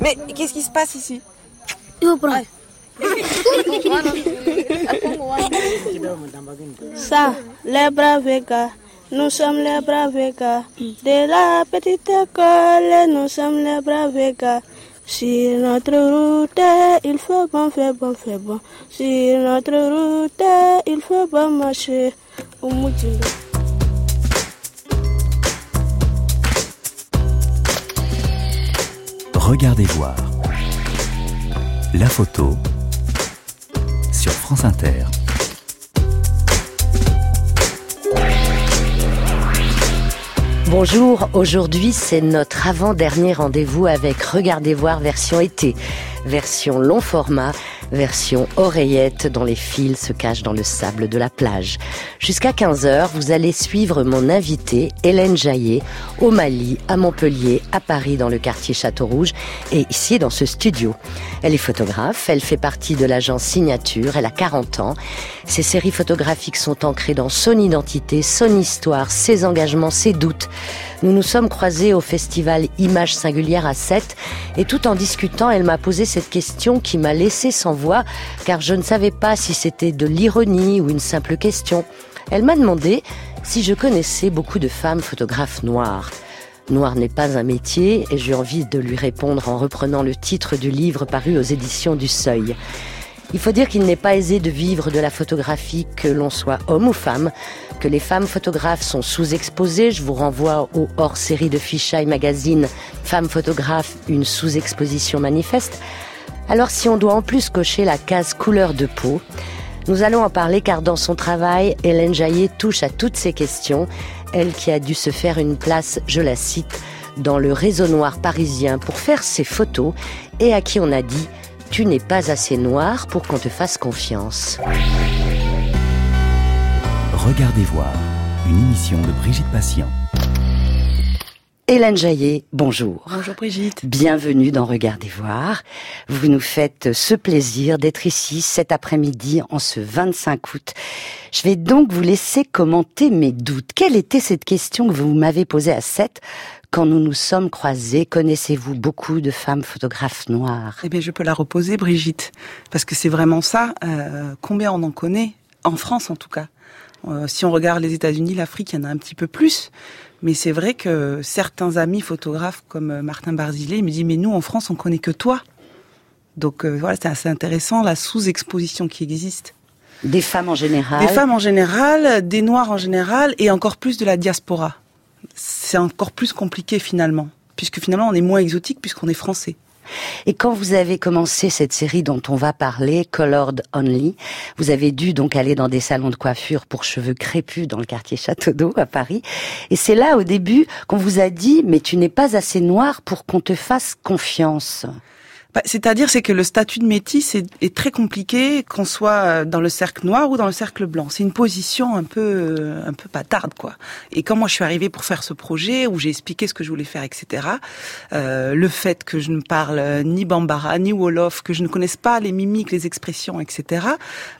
Mais qu'est-ce qui se passe ici? Ça, les braves nous sommes les braves. De la petite école, nous sommes les braves. Sur notre route, il faut bon, faire bon, faire bon. Sur notre route, il faut bon marcher. Regardez voir. La photo sur France Inter. Bonjour, aujourd'hui c'est notre avant-dernier rendez-vous avec Regardez voir version été, version long format, version oreillette dont les fils se cachent dans le sable de la plage. Jusqu'à 15h, vous allez suivre mon invitée, Hélène Jaillet, au Mali, à Montpellier, à Paris dans le quartier Château-Rouge et ici dans ce studio. Elle est photographe, elle fait partie de l'agence Signature, elle a 40 ans. Ses séries photographiques sont ancrées dans son identité, son histoire, ses engagements, ses doutes. Nous nous sommes croisés au festival Images singulières à 7 et tout en discutant, elle m'a posé cette question qui m'a laissé sans voix car je ne savais pas si c'était de l'ironie ou une simple question. Elle m'a demandé si je connaissais beaucoup de femmes photographes noires. Noir n'est pas un métier et j'ai envie de lui répondre en reprenant le titre du livre paru aux éditions du Seuil. Il faut dire qu'il n'est pas aisé de vivre de la photographie, que l'on soit homme ou femme, que les femmes photographes sont sous-exposées. Je vous renvoie au hors-série de Fisheye Magazine, Femmes photographes, une sous-exposition manifeste. Alors si on doit en plus cocher la case couleur de peau, nous allons en parler car dans son travail, Hélène Jaillet touche à toutes ces questions, elle qui a dû se faire une place, je la cite, dans le réseau noir parisien pour faire ses photos et à qui on a dit tu n'es pas assez noir pour qu'on te fasse confiance. Regardez voir, une émission de Brigitte Patient. Hélène Jaillet, bonjour. Bonjour Brigitte. Bienvenue dans Regardez voir. Vous nous faites ce plaisir d'être ici cet après-midi en ce 25 août. Je vais donc vous laisser commenter mes doutes. Quelle était cette question que vous m'avez posée à 7 quand nous nous sommes croisés, connaissez-vous beaucoup de femmes photographes noires? Eh bien, je peux la reposer, Brigitte, parce que c'est vraiment ça. Euh, combien on en connaît en France, en tout cas. Euh, si on regarde les États-Unis, l'Afrique, il y en a un petit peu plus. Mais c'est vrai que certains amis photographes comme euh, Martin Barzillet me disent mais nous en France on connaît que toi. Donc euh, voilà, c'est assez intéressant la sous-exposition qui existe. Des femmes en général Des femmes en général, des noirs en général et encore plus de la diaspora c'est encore plus compliqué finalement, puisque finalement on est moins exotique puisqu'on est français. Et quand vous avez commencé cette série dont on va parler, Colored Only, vous avez dû donc aller dans des salons de coiffure pour cheveux crépus dans le quartier Château d'Eau à Paris. Et c'est là au début qu'on vous a dit, mais tu n'es pas assez noir pour qu'on te fasse confiance. Bah, c'est-à-dire, c'est que le statut de métis est, est très compliqué, qu'on soit dans le cercle noir ou dans le cercle blanc. C'est une position un peu, un peu patarde, quoi. Et quand moi je suis arrivée pour faire ce projet, où j'ai expliqué ce que je voulais faire, etc., euh, le fait que je ne parle ni bambara, ni wolof, que je ne connaisse pas les mimiques, les expressions, etc.,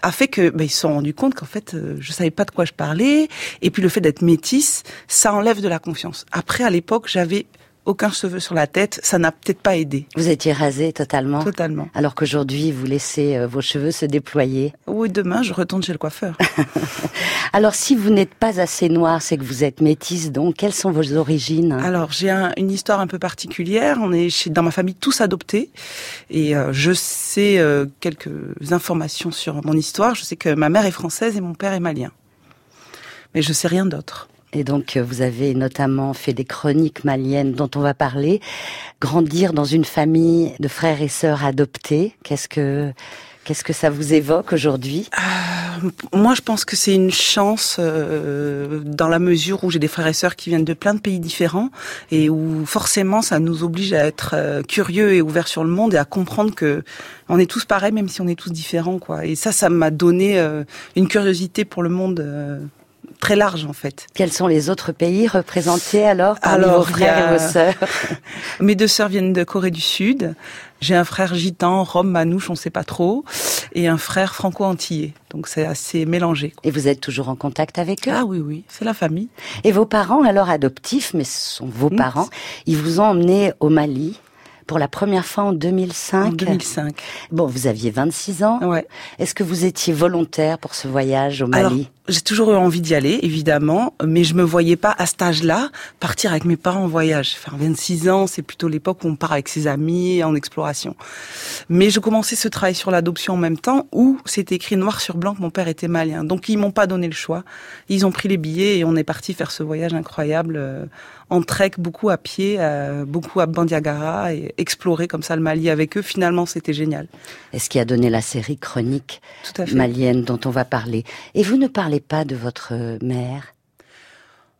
a fait que, bah, ils se sont rendus compte qu'en fait, euh, je savais pas de quoi je parlais. Et puis le fait d'être métisse, ça enlève de la confiance. Après, à l'époque, j'avais aucun cheveu sur la tête, ça n'a peut-être pas aidé. Vous étiez rasé totalement Totalement. Alors qu'aujourd'hui, vous laissez euh, vos cheveux se déployer Oui, demain, je retourne chez le coiffeur. Alors, si vous n'êtes pas assez noir, c'est que vous êtes métisse, donc quelles sont vos origines? Alors, j'ai un, une histoire un peu particulière. On est chez, dans ma famille tous adoptés. Et euh, je sais euh, quelques informations sur mon histoire. Je sais que ma mère est française et mon père est malien. Mais je sais rien d'autre. Et donc, vous avez notamment fait des chroniques maliennes dont on va parler. Grandir dans une famille de frères et sœurs adoptés, qu'est-ce que qu'est-ce que ça vous évoque aujourd'hui? Euh, Moi, je pense que c'est une chance euh, dans la mesure où j'ai des frères et sœurs qui viennent de plein de pays différents et où forcément, ça nous oblige à être euh, curieux et ouverts sur le monde et à comprendre que on est tous pareils, même si on est tous différents, quoi. Et ça, ça m'a donné euh, une curiosité pour le monde euh, très large en fait. Quels sont les autres pays représentés alors parmi Alors, vos frères a- et vos sœurs? Mes deux sœurs viennent de Corée du Sud. J'ai un frère gitan, rome, manouche, on sait pas trop, et un frère franco-antillais. Donc c'est assez mélangé. quoi. Et vous êtes toujours en contact avec eux? Ah oui, oui, c'est la famille. Et vos parents, alors adoptifs, mais ce sont vos Mm. parents, ils vous ont emmené au Mali pour la première fois en 2005. En 2005. Bon, vous aviez 26 ans. Ouais. Est-ce que vous étiez volontaire pour ce voyage au Mali? Alors, j'ai toujours eu envie d'y aller, évidemment, mais je me voyais pas à cet âge-là partir avec mes parents en voyage. Enfin, 26 ans, c'est plutôt l'époque où on part avec ses amis en exploration. Mais je commençais ce travail sur l'adoption en même temps où c'était écrit noir sur blanc que mon père était malien. Donc ils m'ont pas donné le choix. Ils ont pris les billets et on est parti faire ce voyage incroyable euh, en trek, beaucoup à pied, euh, beaucoup à Bandiagara et explorer comme ça le Mali avec eux. Finalement, c'était génial. Est-ce qui a donné la série chronique malienne dont on va parler? Et vous ne parlez pas de votre mère?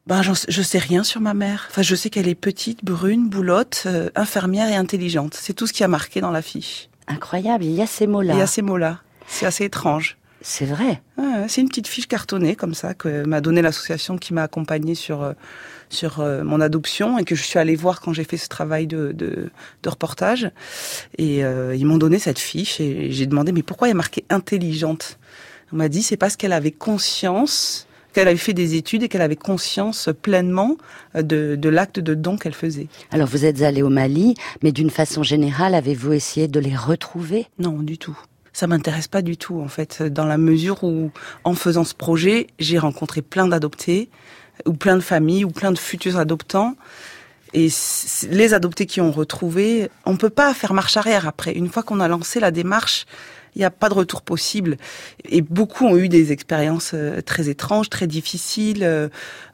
Ben, je sais rien sur ma mère. Enfin, je sais qu'elle est petite, brune, boulotte, euh, infirmière et intelligente. C'est tout ce qui a marqué dans la fiche. Incroyable, il y a ces mots-là. Il y a ces mots-là. C'est assez étrange. C'est vrai. Ouais, c'est une petite fiche cartonnée comme ça que m'a donné l'association qui m'a accompagnée sur euh, sur euh, mon adoption et que je suis allée voir quand j'ai fait ce travail de de, de reportage. Et euh, ils m'ont donné cette fiche et j'ai demandé mais pourquoi il y a marqué intelligente? On m'a dit c'est parce qu'elle avait conscience qu'elle avait fait des études et qu'elle avait conscience pleinement euh, de, de l'acte de don qu'elle faisait. Alors vous êtes allé au Mali, mais d'une façon générale, avez-vous essayé de les retrouver? Non, du tout. Ça m'intéresse pas du tout, en fait, dans la mesure où, en faisant ce projet, j'ai rencontré plein d'adoptés, ou plein de familles, ou plein de futurs adoptants. Et les adoptés qui ont retrouvé, on peut pas faire marche arrière après. Une fois qu'on a lancé la démarche, il n'y a pas de retour possible. Et beaucoup ont eu des expériences euh, très étranges, très difficiles. Euh,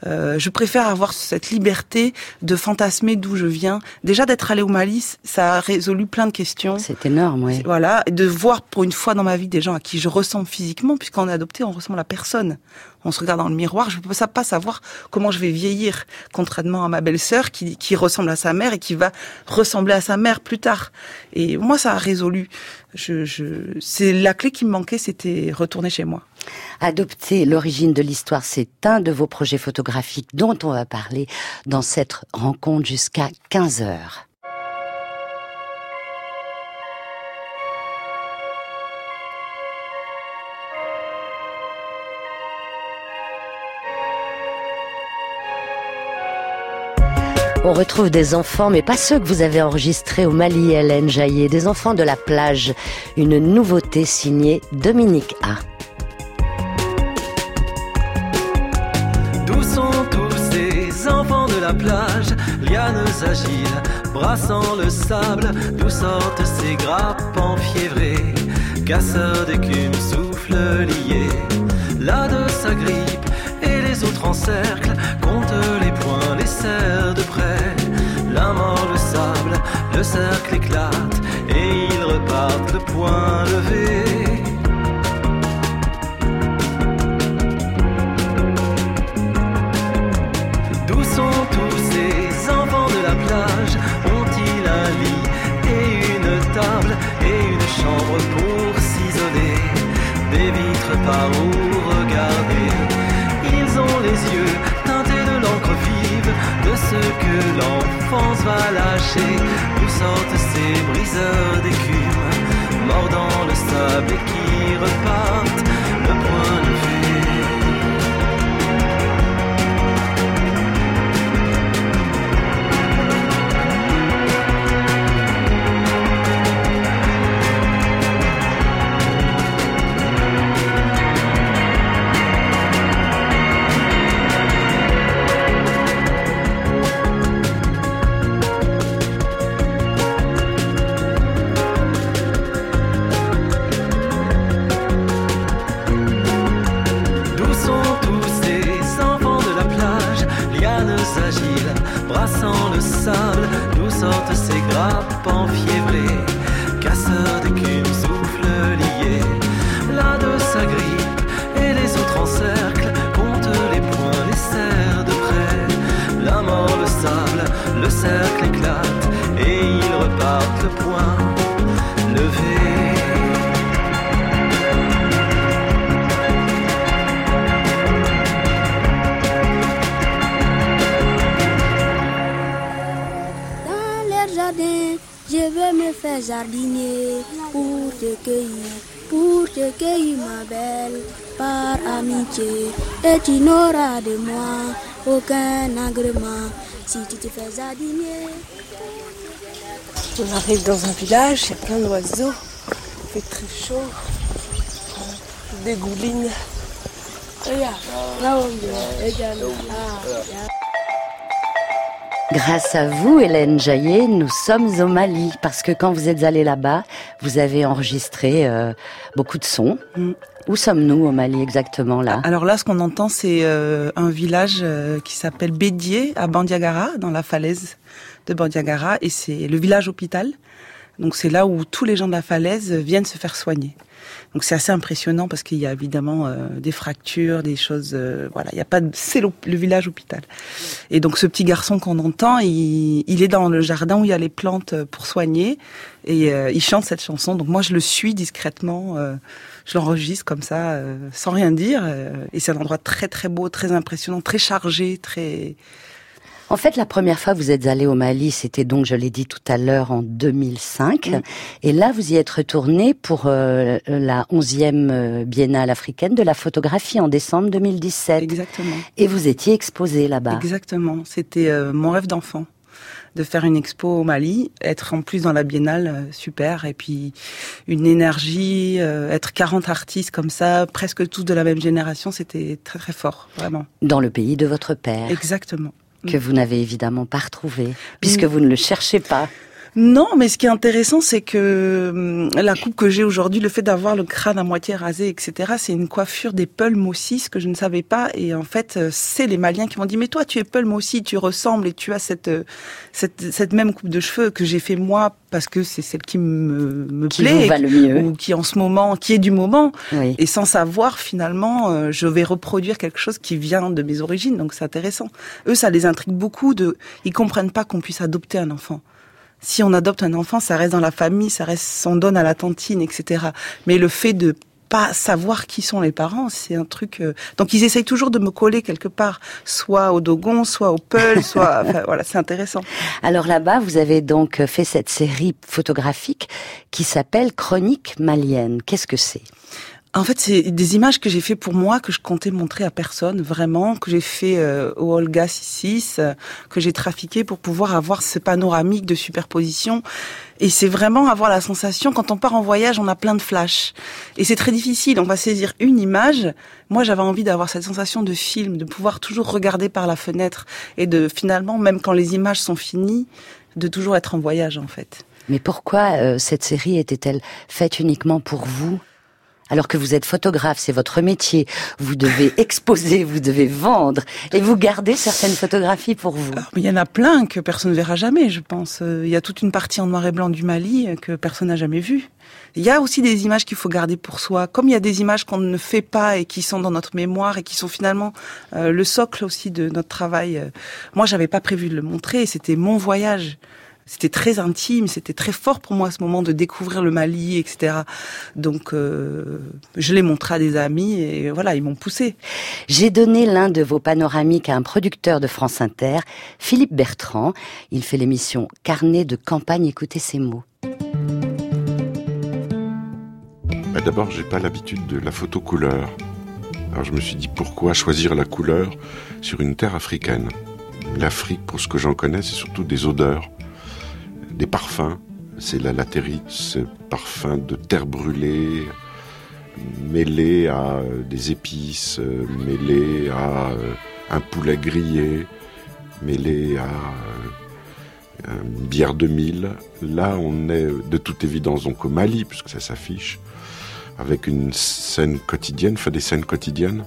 euh, je préfère avoir cette liberté de fantasmer d'où je viens. Déjà d'être allé au Mali, ça a résolu plein de questions. C'est énorme, oui. Voilà, et de voir pour une fois dans ma vie des gens à qui je ressemble physiquement, puisqu'on est adopté, on ressemble à personne. On se regarde dans le miroir, je ne peux pas savoir comment je vais vieillir, contrairement à ma belle-sœur qui, qui ressemble à sa mère et qui va ressembler à sa mère plus tard. Et moi, ça a résolu. Je, je, c'est la clé qui me manquait, c'était retourner chez moi. Adopter l'origine de l'histoire, c'est un de vos projets photographiques dont on va parler dans cette rencontre jusqu'à 15 heures. On retrouve des enfants, mais pas ceux que vous avez enregistrés au Mali, Hélène Jaillet, des enfants de la plage. Une nouveauté signée Dominique A. D'où sont tous ces enfants de la plage, lianes agiles, brassant le sable. D'où sortent ces grappes enfiévrées, casseurs d'écume, souffle liés. Là de sa grippe et les autres en cercle, compte les points, de près. La mort, le sable, le cercle éclate et ils repartent le poing levé. D'où sont tous ces enfants de la plage? Ont-ils un lit et une table et une chambre pour s'isoler? Des vitres par où De ce que l'enfance va lâcher. D'où sortent ces briseurs d'écume Mordant le sable et qui repartent aucun agrément si tu te fais jardinier. On arrive dans un village, il y a plein d'oiseaux. Il fait très chaud. Des goulines. Regarde, là on est. Regarde, là. Grâce à vous, Hélène Jaillet, nous sommes au Mali. Parce que quand vous êtes allée là-bas, vous avez enregistré euh, beaucoup de sons. Mm. Où sommes-nous au Mali exactement là? Alors là, ce qu'on entend, c'est euh, un village euh, qui s'appelle Bédié, à Bandiagara, dans la falaise de Bandiagara, et c'est le village hôpital. Donc c'est là où tous les gens de la falaise viennent se faire soigner. Donc c'est assez impressionnant parce qu'il y a évidemment euh, des fractures, des choses. euh, voilà, il y a pas. de- C'est le, le village hôpital. Et donc ce petit garçon qu'on entend, il, il est dans le jardin où il y a les plantes euh, pour soigner et euh, il chante cette chanson. Donc moi je le suis discrètement. euh, je l'enregistre comme ça, euh, sans rien dire. et c'est un endroit très très beau, très impressionnant, très chargé, très. En fait, la première fois que vous êtes allé au Mali, c'était donc, je l'ai dit tout à l'heure, en 2005. Mm. Et là, vous y êtes retourné pour euh, la 11e euh, Biennale africaine de la photographie en décembre 2017. Exactement. Et vous étiez exposé là-bas. Exactement. C'était euh, mon rêve d'enfant de faire une expo au Mali, être en plus dans la biennale, super, et puis une énergie, euh, être 40 artistes comme ça, presque tous de la même génération, c'était très très fort, vraiment. Dans le pays de votre père. Exactement. Que vous n'avez évidemment pas retrouvé, puisque Mm. vous ne le cherchez pas. Non, mais ce qui est intéressant, c'est que hum, la coupe que j'ai aujourd'hui, le fait d'avoir le crâne à moitié rasé, etc., c'est une coiffure des Peuls aussi, ce que je ne savais pas. Et en fait, euh, c'est les Maliens qui m'ont dit, mais toi, tu es Peul, moi aussi, tu ressembles et tu as cette, euh, cette, cette même coupe de cheveux que j'ai fait moi parce que c'est celle qui me, me Qui plaît. va le mieux. Ou qui en ce moment, qui est du moment. Oui. Et sans savoir, finalement, euh, je vais reproduire quelque chose qui vient de mes origines. Donc c'est intéressant. Eux, ça les intrigue beaucoup. De, ils comprennent pas qu'on puisse adopter un enfant. Si on adopte un enfant, ça reste dans la famille, ça reste, on donne à la tantine, etc. Mais le fait de pas savoir qui sont les parents, c'est un truc. euh, Donc ils essayent toujours de me coller quelque part, soit au Dogon, soit au Peul, soit. Enfin, voilà, c'est intéressant. Alors là-bas, vous avez donc fait cette série photographique qui s'appelle Chronique malienne. Qu'est-ce que c'est? En fait, c'est des images que j'ai fait pour moi, que je comptais montrer à personne, vraiment, que j'ai fait euh, au Olga 66, euh, que j'ai trafiqué pour pouvoir avoir ce panoramique de superposition. Et c'est vraiment avoir la sensation, quand on part en voyage, on a plein de flashs. Et c'est très difficile, on va saisir une image. Moi, j'avais envie d'avoir cette sensation de film, de pouvoir toujours regarder par la fenêtre et de finalement, même quand les images sont finies, de toujours être en voyage, en fait. Mais pourquoi euh, cette série était-elle faite uniquement pour vous? Alors que vous êtes photographe, c'est votre métier, vous devez exposer, vous devez vendre, et vous gardez certaines photographies pour vous. Mais il y en a plein que personne ne verra jamais, je pense. Euh, Il y a toute une partie en noir et blanc du Mali euh, que personne n'a jamais vue. Il y a aussi des images qu'il faut garder pour soi, comme il y a des images qu'on ne fait pas et qui sont dans notre mémoire et qui sont finalement euh, le socle aussi de notre travail. Moi, j'avais pas prévu de le montrer, c'était mon voyage. C'était très intime, c'était très fort pour moi à ce moment de découvrir le Mali, etc. Donc, euh, je l'ai montré à des amis et voilà, ils m'ont poussé. J'ai donné l'un de vos panoramiques à un producteur de France Inter, Philippe Bertrand. Il fait l'émission Carnet de campagne, écoutez ces mots. Bah, D'abord, j'ai pas l'habitude de la photo couleur. Alors je me suis dit pourquoi choisir la couleur sur une terre africaine? L'Afrique, pour ce que j'en connais, c'est surtout des odeurs, des parfums. C'est la latérite, ce parfum de terre brûlée, mêlé à euh, des épices, euh, mêlé à euh, un poulet grillé, mêlé à une bière de mille. Là, on est de toute évidence donc au Mali, puisque ça s'affiche avec une scène quotidienne, enfin des scènes quotidiennes.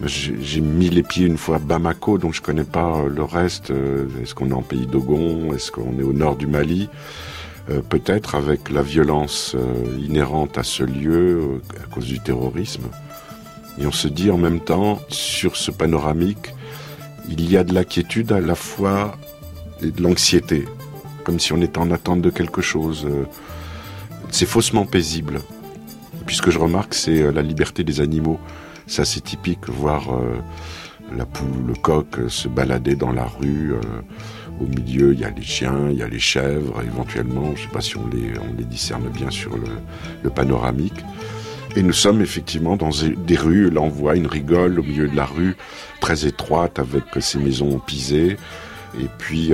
J'ai mis les pieds une fois à Bamako, donc je connais pas euh, le reste. Euh, Est-ce qu'on est en pays d'Ogon Est-ce qu'on est au nord du Mali? Euh, Peut-être avec la violence inhérente à ce lieu à cause du terrorisme. Et on se dit en même temps, sur ce panoramique, il y a de l'inquiétude à la fois et de l'anxiété, comme si on était en attente de quelque chose. C'est faussement paisible. Puis ce que je remarque, c'est la liberté des animaux. C'est assez typique, voir euh, la poule ou le coq euh, se balader dans la rue. euh, au milieu, il y a les chiens, il y a les chèvres, éventuellement. Je ne sais pas si on les, discerne bien sur le, panoramique. Et nous sommes effectivement dans des rues. Là, on voit une rigole au milieu de la rue, très étroite, avec ses maisons pisées, Et puis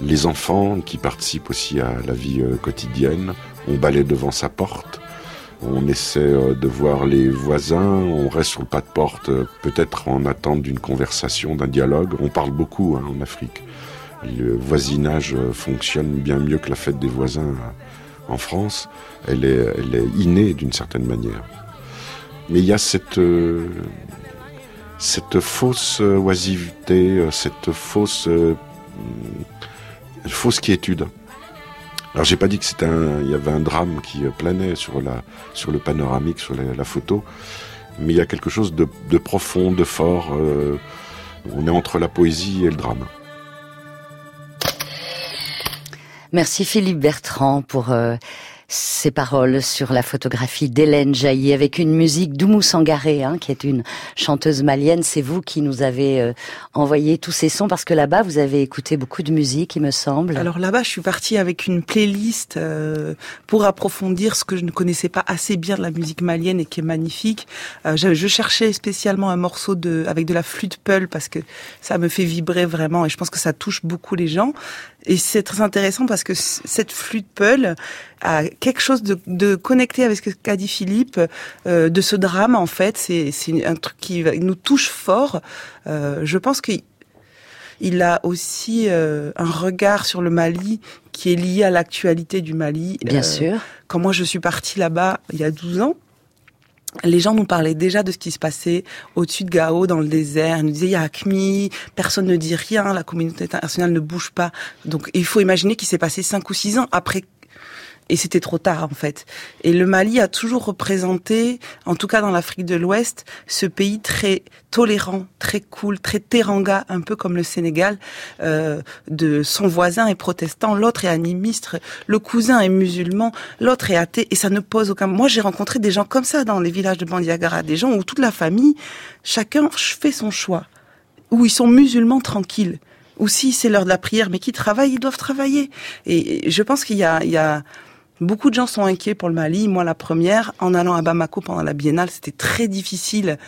les enfants qui participent aussi à la vie quotidienne. On balaye devant sa porte. On essaie de voir les voisins, on reste sur le pas de porte, peut-être en attente d'une conversation, d'un dialogue. On parle beaucoup hein, en Afrique. Le voisinage fonctionne bien mieux que la fête des voisins en France. Elle est, innée d'une certaine manière. Mais il y a cette, euh, fausse oisiveté, cette euh, fausse quiétude. Alors j'ai pas dit que c'était un, il y avait un drame qui planait sur la, sur le panoramique, sur la, photo, mais il y a quelque chose de, profond, de fort. Euh, on est entre la poésie et le drame. Merci Philippe Bertrand pour ces paroles sur la photographie d'Hélène Jailly avec une musique d'Oumou Sangaré, hein, qui est une chanteuse malienne. C'est vous qui nous avez euh, envoyé tous ces sons parce que là-bas, vous avez écouté beaucoup de musique, il me semble. Alors là-bas, je suis partie avec une playlist euh, pour approfondir ce que je ne connaissais pas assez bien de la musique malienne et qui est magnifique. Euh, je, je, cherchais spécialement un morceau de avec de la flûte peul parce que ça me fait vibrer vraiment et je pense que ça touche beaucoup les gens. Et c'est très intéressant parce que cette flûte Peul a quelque chose de, de connecté avec ce qu'a dit Philippe, euh, de ce drame en fait. C'est un truc qui nous touche fort. Euh, je pense qu'il il a aussi euh, un regard sur le Mali qui est lié à l'actualité du Mali. Bien sûr. Quand moi je suis partie là-bas il y a 12 ans, les gens nous parlaient déjà de ce qui se passait au-dessus de Gao, dans le désert. Ils nous disaient, il y a Acmi, personne ne dit rien, la communauté internationale ne bouge pas. Donc, il faut imaginer qu'il s'est passé cinq ou six ans après et c'était trop tard en fait. Et le Mali a toujours représenté, en tout cas dans l'Afrique de l'Ouest, ce pays très tolérant, très cool, très teranga, un peu comme le Sénégal. Euh, de son voisin est protestant, l'autre est animiste, le cousin est musulman, l'autre est athée, et ça ne pose aucun. Moi, j'ai rencontré des gens comme ça dans les villages de Bandiagara, des gens où toute la famille, chacun fait son choix, où ils sont musulmans tranquilles ou si c'est l'heure de la prière, mais qui travaillent, ils doivent travailler. Et je pense qu'il y a, il y a Beaucoup de gens sont inquiets pour le Mali. Moi, la première, en allant à Bamako pendant la biennale, c'était très difficile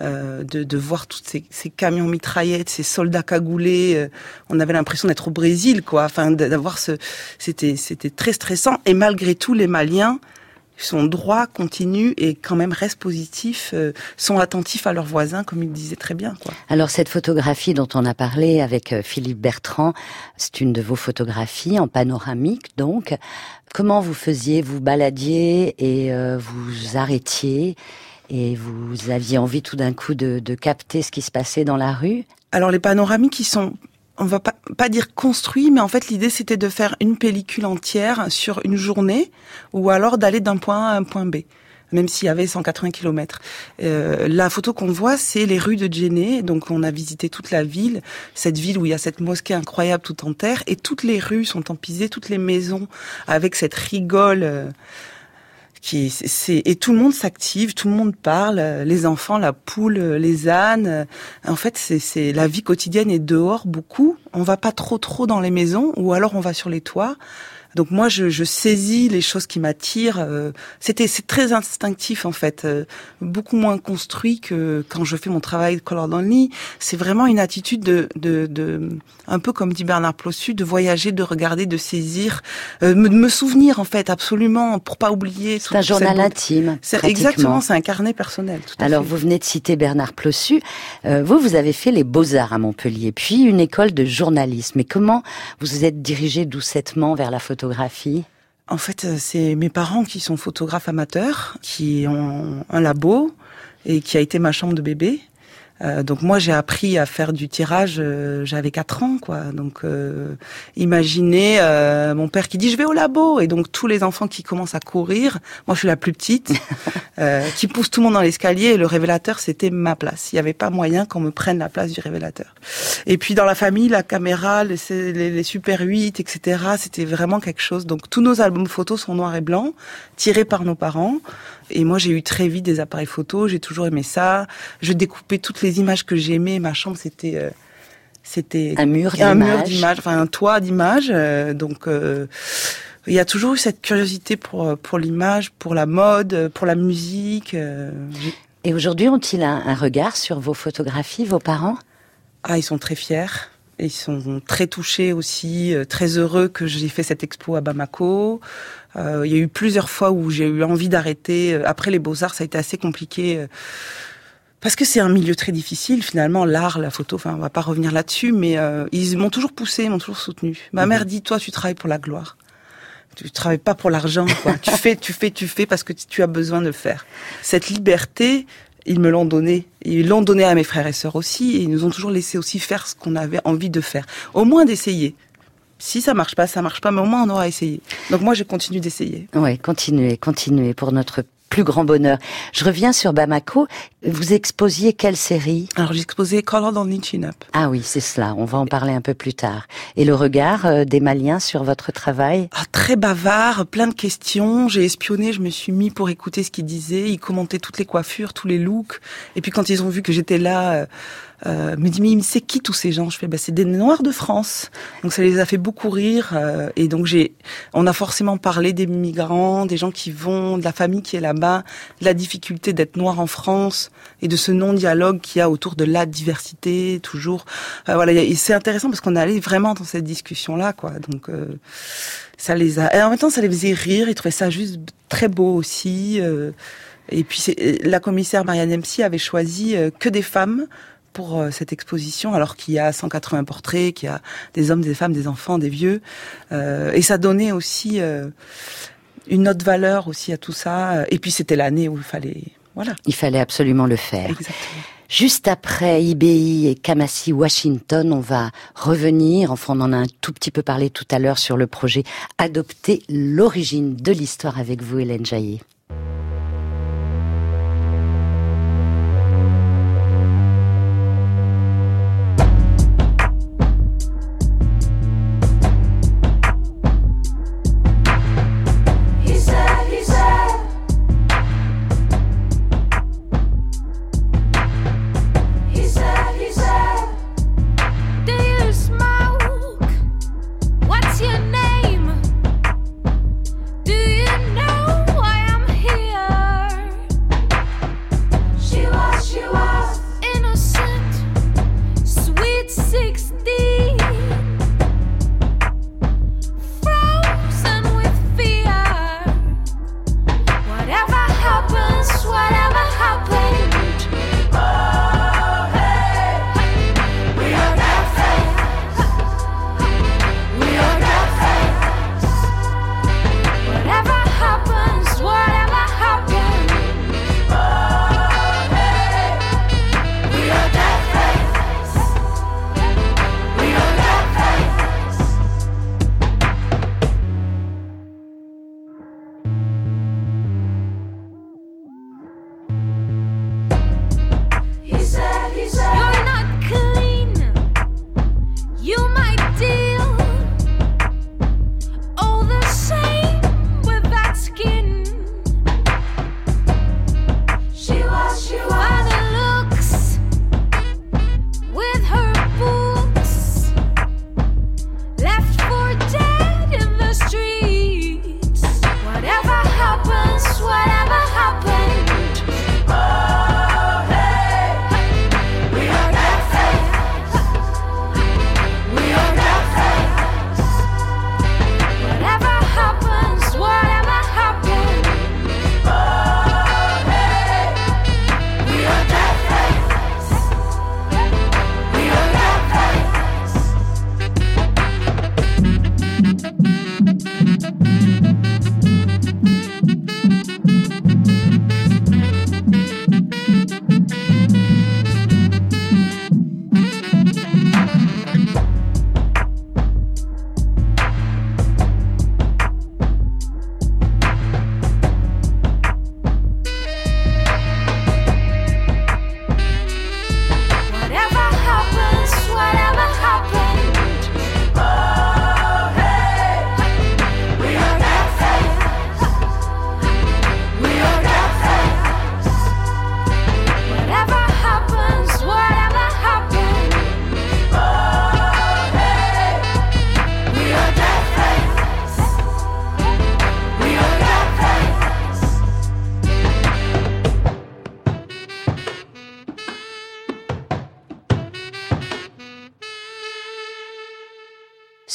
euh, de, de, voir tous ces, ces, camions mitraillettes, ces soldats cagoulés. Euh, on avait l'impression d'être au Brésil, quoi. Enfin, d'avoir ce, c'était, c'était très stressant. Et malgré tout, les Maliens sont droits, continuent et quand même restent positifs, euh, sont attentifs à leurs voisins, comme il disait très bien. Quoi. Alors cette photographie dont on a parlé avec euh, Philippe Bertrand, c'est une de vos photographies en panoramique, donc. Comment vous faisiez Vous baladiez et euh, vous arrêtiez et vous aviez envie tout d'un coup de, de capter ce qui se passait dans la rue? Alors les panoramiques, ils sont on va pas, pas dire construit, mais en fait l'idée c'était de faire une pellicule entière sur une journée, ou alors d'aller d'un point A à un point B, même s'il y avait 180 km. Euh, la photo qu'on voit, c'est les rues de Djenné, donc on a visité toute la ville, cette ville où il y a cette mosquée incroyable tout en terre, et toutes les rues sont empisées, toutes les maisons avec cette rigole. Euh, c'est et tout le monde s'active, tout le monde parle, les enfants, la poule, les ânes. En fait, c'est la vie quotidienne est dehors beaucoup. On va pas trop trop dans les maisons ou alors on va sur les toits. Donc moi, je, je saisis les choses qui m'attirent. Euh, c'était c'est très instinctif en fait, euh, beaucoup moins construit que quand je fais mon travail de color only. C'est vraiment une attitude de, de, de, un peu comme dit Bernard Plossu, de voyager, de regarder, de saisir, euh, me, souvenir en fait absolument pour pas oublier. C'est un journal intime. C'est exactement, c'est un carnet personnel. Tout Alors vous venez de citer Bernard Plossu. vous, vous avez fait les beaux arts à Montpellier, puis une école de journalisme. Et comment vous vous êtes dirigé doucettement vers la photographie? En fait, euh, c'est mes parents qui sont photographes amateurs, qui ont un labo et qui a été ma chambre de bébé. Euh, donc moi j'ai appris à faire du tirage, euh, j'avais 4 ans quoi. Donc euh, imaginez mon père qui dit je vais au labo et donc tous les enfants qui commencent à courir, moi je suis la plus petite, qui pousse tout le monde dans l'escalier et le révélateur c'était ma place. Il n'y avait pas moyen qu'on me prenne la place du révélateur. Et puis dans la famille la caméra, les, les, les Super 8, etc. C'était vraiment quelque chose. Donc tous nos albums photos sont noirs et blancs, tirés par nos parents. Et moi, j'ai eu très vite des appareils photo. J'ai toujours aimé ça. Je découpais toutes les images que j'aimais. Ma chambre, c'était euh, c'était un mur d'images, enfin un toit d'images. Euh, donc euh, il y a toujours eu cette curiosité pour pour l'image, pour la mode, pour la musique. Et aujourd'hui, ont-ils un, un regard sur vos photographies, vos parents? Ah, ils sont très fiers. Ils sont très touchés aussi, euh, très heureux que j'ai fait cette expo à Bamako. Euh, il y a eu plusieurs fois où j'ai eu envie d'arrêter. Après les beaux-arts, ça a été assez compliqué. euh, parce que c'est un milieu très difficile, finalement, l'art, la photo, enfin, on va pas revenir là-dessus, mais euh, ils m'ont toujours poussé, ils m'ont toujours soutenu. Ma mère dit, toi, tu travailles pour la gloire. Tu travailles pas pour l'argent, quoi. tu fais, tu fais, tu fais parce que tu as besoin de le faire. Cette liberté, ils me l'ont donnée. Et Ils l'ont donnée à mes frères et sœurs aussi, et ils nous ont toujours laissé aussi faire ce qu'on avait envie de faire. Au moins d'essayer. Si ça marche pas, ça marche pas, mais au moins on aura essayé. Donc moi, je continue d'essayer. Oui, continuez, continuez pour notre plus grand bonheur. Je reviens sur Bamako. Vous exposiez quelle série? Alors exposé Color Chin Up. Ah oui, c'est cela. On va en parler un peu plus tard. Et le regard euh, des Maliens sur votre travail? Ah, très bavard, plein de questions. J'ai espionné, je me suis mis pour écouter ce qu'ils disaient. Ils commentaient toutes les coiffures, tous les looks. Et puis quand ils ont vu que j'étais là, euh, me dit mais c'est qui tous ces gens? Je fais bah c'est des Noirs de France. Donc ça les a fait beaucoup rire. euh, et donc j'ai, on a forcément parlé des migrants, des gens qui vont, de la famille qui est là-bas, de la difficulté d'être noir en France et de ce non-dialogue qu'il y a autour de la diversité toujours. Euh, voilà, et c'est intéressant parce qu'on est allé vraiment dans cette discussion-là, quoi. Donc euh, ça les a. Et en même temps, ça les faisait rire. Ils trouvaient ça juste très beau aussi. euh, et puis la commissaire Marianne MC avait choisi que des femmes pour euh, cette exposition, alors qu'il y a 180 portraits, qu'il y a des hommes, des femmes, des enfants, des vieux. Euh, et ça donnait aussi euh, une autre valeur aussi à tout ça. Et puis c'était l'année où il fallait, voilà, Il fallait absolument le faire. exactement. Juste après IBI et Kamasi Washington, on va revenir, enfin on en a un tout petit peu parlé tout à l'heure sur le projet Adopter l'origine de l'histoire avec vous, Hélène Jaillet.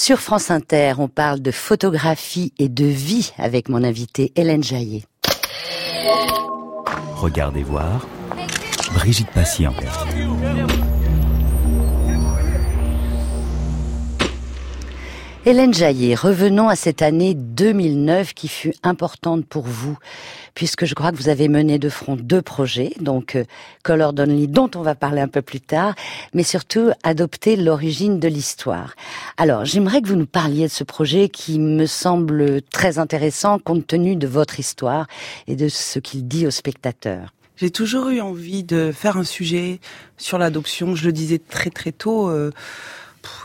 Sur France Inter, on parle de photographie et de vie avec mon invitée Hélène Jaillet. Regardez voir. Brigitte Patient. Hélène Jaillet, revenons à cette année 2009 qui fut importante pour vous, puisque je crois que vous avez mené de front deux projets, donc euh, Color Only, dont on va parler un peu plus tard, mais surtout adopter l'origine de l'histoire. Alors, j'aimerais que vous nous parliez de ce projet qui me semble très intéressant compte tenu de votre histoire et de ce qu'il dit aux spectateurs. J'ai toujours eu envie de faire un sujet sur l'adoption. Je le disais très très tôt. euh,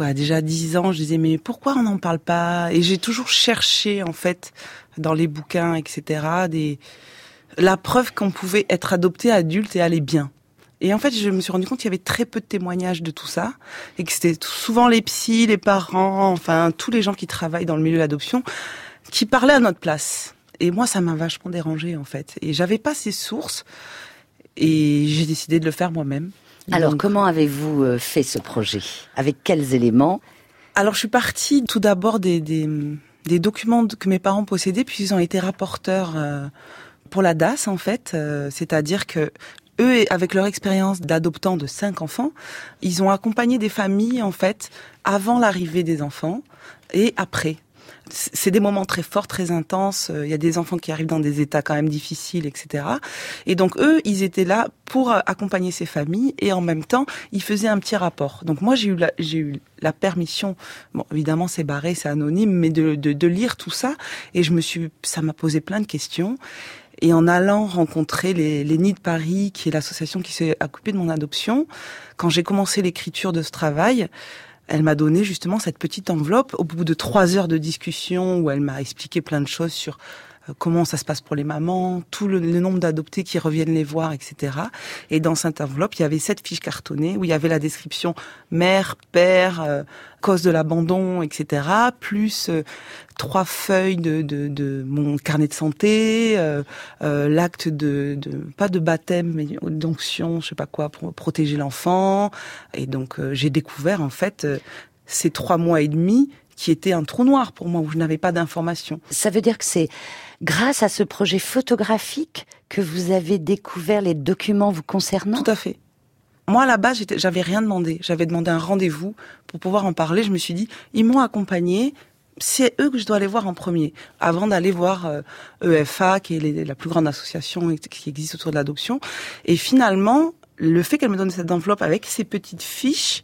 à déjà 10 ans, je disais mais pourquoi on n'en parle pas? Et j'ai toujours cherché en fait dans les bouquins, etc. Des la preuve qu'on pouvait être adopté adulte et aller bien. Et en fait, je me suis rendu compte qu'il y avait très peu de témoignages de tout ça, et que c'était souvent les psys, les parents, enfin tous les gens qui travaillent dans le milieu de l'adoption, qui parlaient à notre place. Et moi, ça m'a vachement dérangé en fait. Et j'avais pas ces sources, et j'ai décidé de le faire moi-même. Alors, Donc- comment avez-vous euh, fait ce projet? Avec quels éléments? Alors, je suis partie tout d'abord des, des, des documents que mes parents possédaient, puisqu'ils ont été rapporteurs euh, pour la DAS, en fait. Euh, C'est-à-dire que eux, avec leur expérience d'adoptant de cinq enfants, ils ont accompagné des familles, en fait, avant l'arrivée des enfants et après. C'est des moments très forts, très intenses. Euh, Il y a des enfants qui arrivent dans des états quand même difficiles, etc. Et donc eux, ils étaient là pour euh, accompagner ces familles et en même temps, ils faisaient un petit rapport. Donc moi, j'ai eu la, j'ai eu la permission. Bon, évidemment, c'est barré, c'est anonyme, mais de, de, de lire tout ça. Et je me suis, ça m'a posé plein de questions. Et en allant rencontrer les, les Nids de Paris, qui est l'association qui s'est occupée de mon adoption, quand j'ai commencé l'écriture de ce travail, elle m'a donné justement cette petite enveloppe. Au bout de trois heures de discussion où elle m'a expliqué plein de choses sur comment ça se passe pour les mamans, tout le, le nombre d'adoptés qui reviennent les voir, etc. Et dans cette enveloppe, il y avait sept fiches cartonnées où il y avait la description mère, père, euh, cause de l'abandon, etc. Plus euh, trois feuilles de, de, de mon carnet de santé, euh, euh, l'acte de, de pas de baptême mais d'onction, je sais pas quoi, pour protéger l'enfant. Et donc euh, j'ai découvert en fait euh, ces trois mois et demi qui étaient un trou noir pour moi où je n'avais pas d'informations. Ça veut dire que c'est grâce à ce projet photographique que vous avez découvert les documents vous concernant? Tout à fait. Moi, à la base, j'étais- j'avais rien demandé. J'avais demandé un rendez-vous pour pouvoir en parler. Je me suis dit, ils m'ont accompagné. C'est eux que je dois aller voir en premier, avant d'aller voir euh, EFA, qui est la plus grande association qui existe autour de l'adoption. Et finalement, le fait qu'elle me donne cette enveloppe avec ces petites fiches,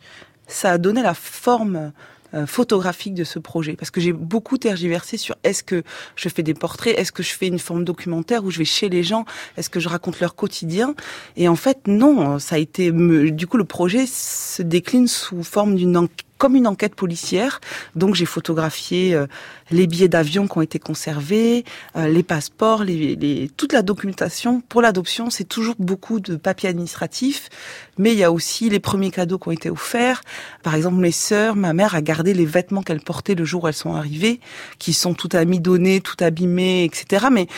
ça a donné la forme euh, photographique de ce projet. Parce que j'ai beaucoup tergiversé sur est-ce que je fais des portraits, est-ce que je fais une forme documentaire où je vais chez les gens, est-ce que je raconte leur quotidien. Et en fait non, ça a été du coup le projet se décline sous forme d'une enquête comme une enquête policière. Donc j'ai photographié euh, les billets d'avion qui ont été conservés, euh, les passeports, les, les- toute la documentation. Pour l'adoption, c'est toujours beaucoup de papiers administratifs, mais il y a aussi les premiers cadeaux qui ont été offerts. Par exemple, mes sœurs, ma mère a gardé les vêtements qu'elles portaient le jour où elles sont arrivées, qui sont tout amidonnés, tout abîmés, etc. Mais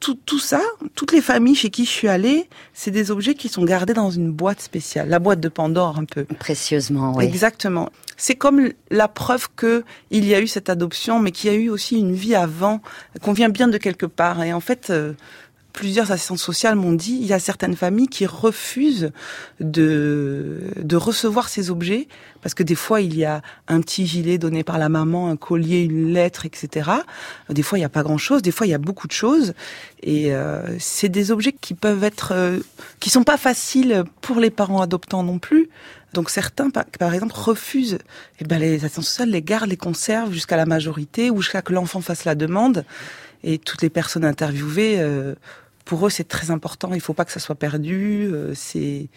tout, tout ça, toutes les familles chez qui je suis allée, c'est des objets qui sont gardés dans une boîte spéciale, la boîte de Pandore un peu. Précieusement, oui. Exactement. C'est comme la preuve que il y a eu cette adoption, mais qu'il y a eu aussi une vie avant, qu'on vient bien de quelque part. Et en fait, euh, plusieurs assistantes sociales m'ont dit, il y a certaines familles qui refusent de, de recevoir ces objets, parce que des fois, il y a un petit gilet donné par la maman, un collier, une lettre, etc. Des fois, il n'y a pas grand-chose, des fois, il y a beaucoup de choses. Et euh, c'est des objets qui peuvent être... euh, qui sont pas faciles pour les parents adoptants non plus. Donc certains, par, exemple, refusent. Et ben les assistantes sociales les gardent, les conservent jusqu'à la majorité ou jusqu'à que l'enfant fasse la demande. Et toutes les personnes interviewées, euh, pour eux, c'est très important. Il faut pas que ça soit perdu. euh, c'est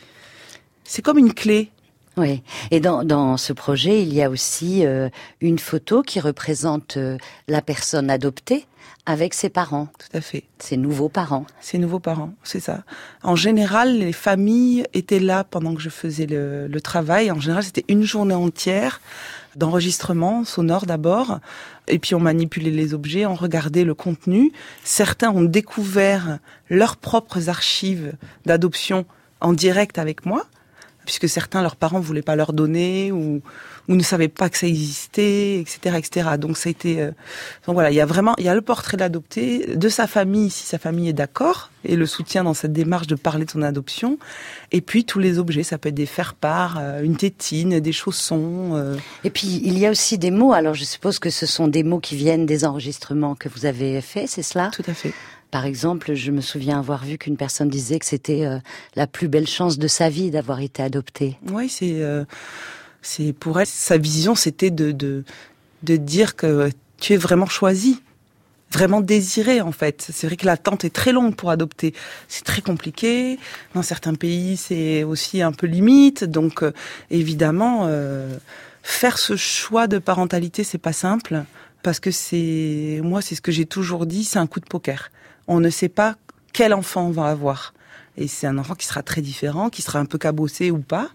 c'est comme une clé. Oui. Et dans, dans ce projet, il y a aussi euh, une photo qui représente euh, la personne adoptée avec ses parents, Tout à fait. ses nouveaux parents. Ses nouveaux parents, c'est ça. En général, les familles étaient là pendant que je faisais le, le travail. En général, c'était une journée entière d'enregistrement sonore d'abord, et puis on manipulait les objets, on regardait le contenu. Certains ont découvert leurs propres archives d'adoption en direct avec moi, puisque certains, leurs parents voulaient pas leur donner, ou ou ne savaient pas que ça existait, etc., etc. Donc ça a été, euh, donc voilà, il y a vraiment, il y a le portrait de l'adopté, de sa famille si sa famille est d'accord et le soutien dans cette démarche de parler de son adoption, et puis tous les objets, ça peut être des faire-part, euh, une tétine, des chaussons. euh, Et puis, il y a aussi des mots. Alors, je suppose que ce sont des mots qui viennent des enregistrements que vous avez faits, c'est cela? Tout à fait. Par exemple, je me souviens avoir vu qu'une personne disait que c'était euh, la plus belle chance de sa vie d'avoir été adoptée. Oui, c'est euh, c'est pour elle sa vision, c'était de, de de dire que tu es vraiment choisi, vraiment désiré en fait. C'est vrai que l'attente est très longue pour adopter. C'est très compliqué. Dans certains pays, c'est aussi un peu limite. Donc euh, évidemment, euh, faire ce choix de parentalité, c'est pas simple parce que c'est moi, c'est ce que j'ai toujours dit, c'est un coup de poker. On ne sait pas quel enfant on va avoir. Et c'est un enfant qui sera très différent, qui sera un peu cabossé ou pas.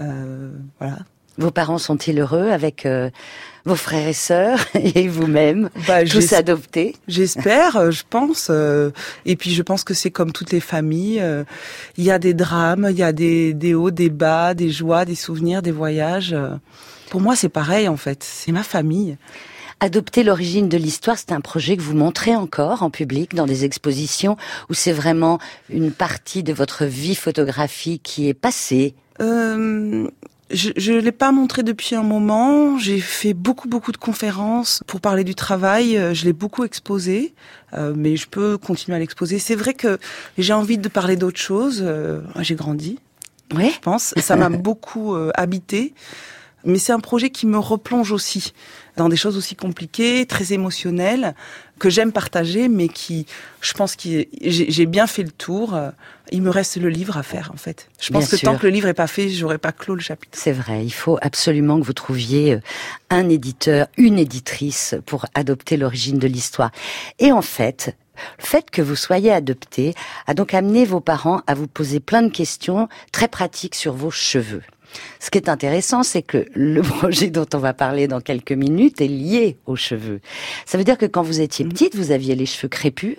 Euh, voilà. Vos parents sont-ils heureux avec euh, vos frères et sœurs et vous-même, Bah, tous adoptés? J'espère, euh, je pense. euh, et puis je pense que c'est comme toutes les familles. euh, Il y a des drames, il y a des, des hauts, des bas, des joies, des souvenirs, des voyages. Pour moi, c'est pareil en fait. C'est ma famille. Adopter l'origine de l'histoire, c'est un projet que vous montrez encore en public dans des expositions où c'est vraiment une partie de votre vie photographique qui est passée? Euh, je ne l'ai pas montré depuis un moment. J'ai fait beaucoup, beaucoup de conférences pour parler du travail. Euh, Je l'ai beaucoup exposé, euh, mais je peux continuer à l'exposer. C'est vrai que j'ai envie de parler d'autres choses. Euh, J'ai grandi, Oui. je pense. Ça m'a beaucoup euh, habité. Mais c'est un projet qui me replonge aussi dans des choses aussi compliquées, très émotionnelles, que j'aime partager, mais qui, je pense que j'ai bien fait le tour. Il me reste le livre à faire, en fait. Je pense Bien que tant que le livre est pas fait, j'aurais pas clos le chapitre. C'est vrai, il faut absolument que vous trouviez euh, un éditeur, une éditrice pour adopter l'origine de l'histoire. Et en fait, le fait que vous soyez adopté a donc amené vos parents à vous poser plein de questions très pratiques sur vos cheveux. Ce qui est intéressant, c'est que le projet dont on va parler dans quelques minutes est lié aux cheveux. Ça veut dire que quand vous étiez petite, vous aviez les cheveux crépus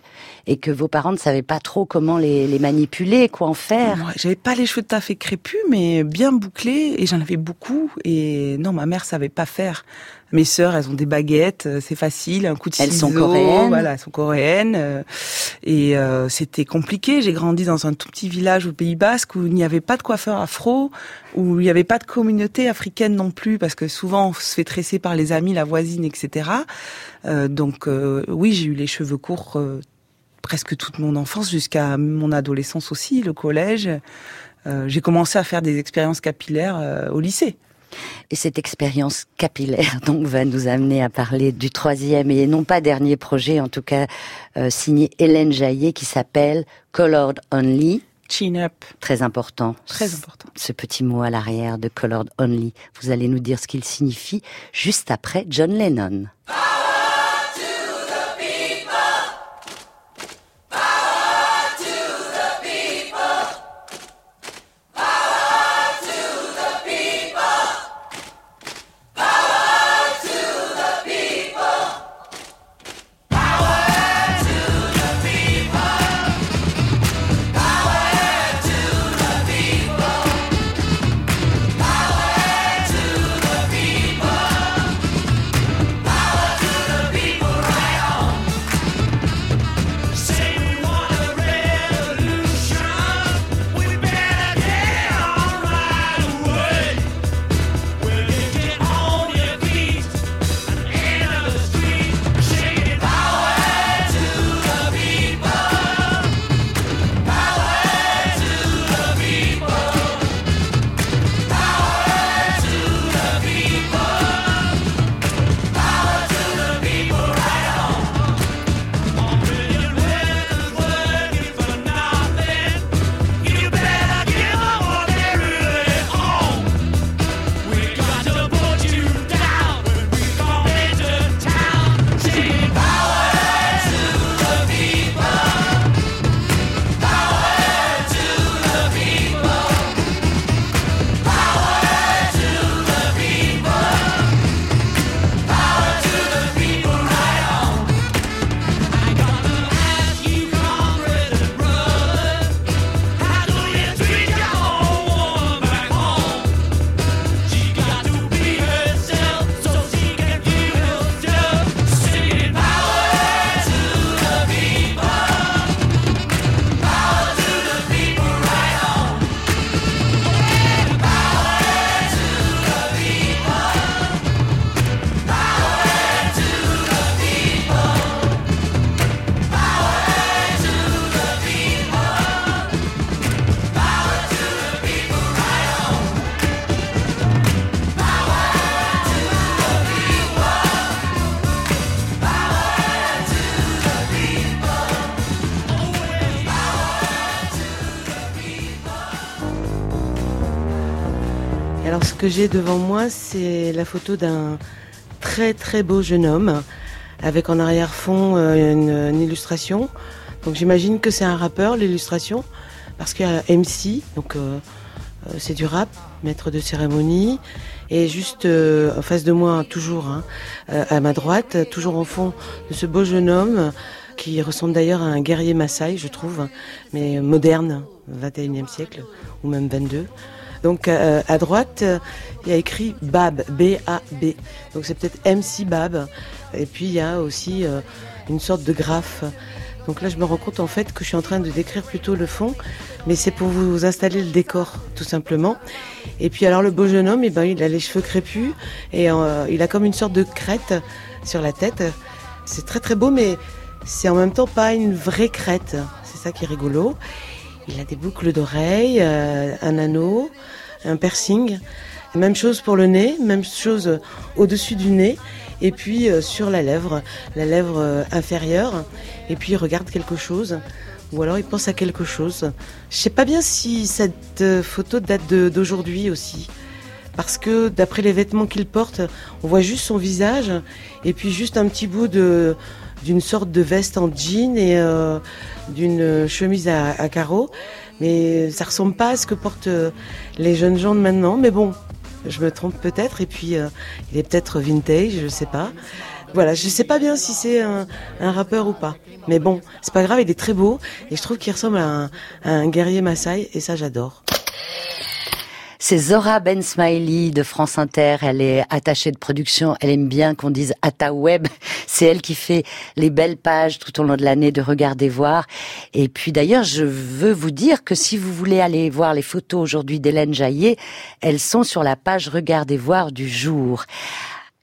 et que vos parents ne savaient pas trop comment les, les manipuler, quoi en faire. Moi, j'avais pas les cheveux tout à fait crépus, mais bien bouclés, et j'en avais beaucoup. Et non, ma mère savait pas faire. Mes sœurs, elles ont des baguettes, euh, c'est facile, un coup de Elles sont coréennes. Voilà, elles sont coréennes. euh, Et euh, c'était compliqué. J'ai grandi dans un tout petit village au Pays Basque où il n'y avait pas de coiffeur afro, où il n'y avait pas de communauté africaine non plus, parce que souvent on se fait tresser par les amis, la voisine, etc. Euh, donc euh, oui, j'ai eu les cheveux courts euh, presque toute mon enfance jusqu'à mon adolescence aussi, le collège. Euh, j'ai commencé à faire des expériences capillaires euh, au lycée. Et cette expérience capillaire donc va nous amener à parler du troisième et non pas dernier projet, en tout cas euh, signé Hélène Jaillet, qui s'appelle Colored Only. Chin up, Très important. très important. Ce petit mot à l'arrière de Colored Only. Vous allez nous dire ce qu'il signifie juste après John Lennon. Que j'ai devant moi, c'est la photo d'un très très beau jeune homme avec en arrière-fond euh, une, illustration. Donc j'imagine que c'est un rappeur l'illustration parce qu'il y a MC, donc euh, euh, c'est du rap, maître de cérémonie. Et juste en face de moi, toujours hein, à ma droite, toujours au fond de ce beau jeune homme qui ressemble d'ailleurs à un guerrier Maasai, je trouve, mais moderne, 21e siècle ou même 22. Donc euh, à droite, euh, il y a écrit Bab, B-A-B. Donc c'est peut-être MC Bab. Et puis il y a aussi euh, une sorte de graphe. Donc là, je me rends compte en fait que je suis en train de décrire plutôt le fond, mais c'est pour vous installer le décor, tout simplement. Et puis alors le beau jeune homme, eh ben, il a les cheveux crépus et il a comme une sorte de crête sur la tête. C'est très très beau, mais c'est en même temps pas une vraie crête. C'est ça qui est rigolo. Il a des boucles d'oreilles, euh, un anneau, un piercing. Même chose pour le nez, même chose au-dessus du nez. Et puis euh, sur la lèvre, la lèvre euh, inférieure. Et puis il regarde quelque chose. Ou alors il pense à quelque chose. Je sais pas bien si cette photo date d'aujourd'hui aussi. Parce que d'après les vêtements qu'il porte, on voit juste son visage et puis juste un petit bout de d'une sorte de veste en jean et euh, d'une chemise à, à carreaux. Mais ça ressemble pas à ce que portent euh, les jeunes gens de maintenant. Mais bon, je me trompe peut-être. Et puis euh, il est peut-être vintage, je sais pas. Voilà, je sais pas bien si c'est un, un rappeur ou pas. Mais bon, c'est pas grave, il est très beau et je trouve qu'il ressemble à un, à un guerrier Maasai et ça j'adore. C'est Zora Ben Smiley de France Inter. Elle est attachée de production. Elle aime bien qu'on dise Ata Web. C'est elle qui fait les belles pages tout au long de l'année de Regardez voir. Et puis d'ailleurs, je veux vous dire que si vous voulez aller voir les photos aujourd'hui d'Hélène Jaillet, elles sont sur la page Regardez voir du jour.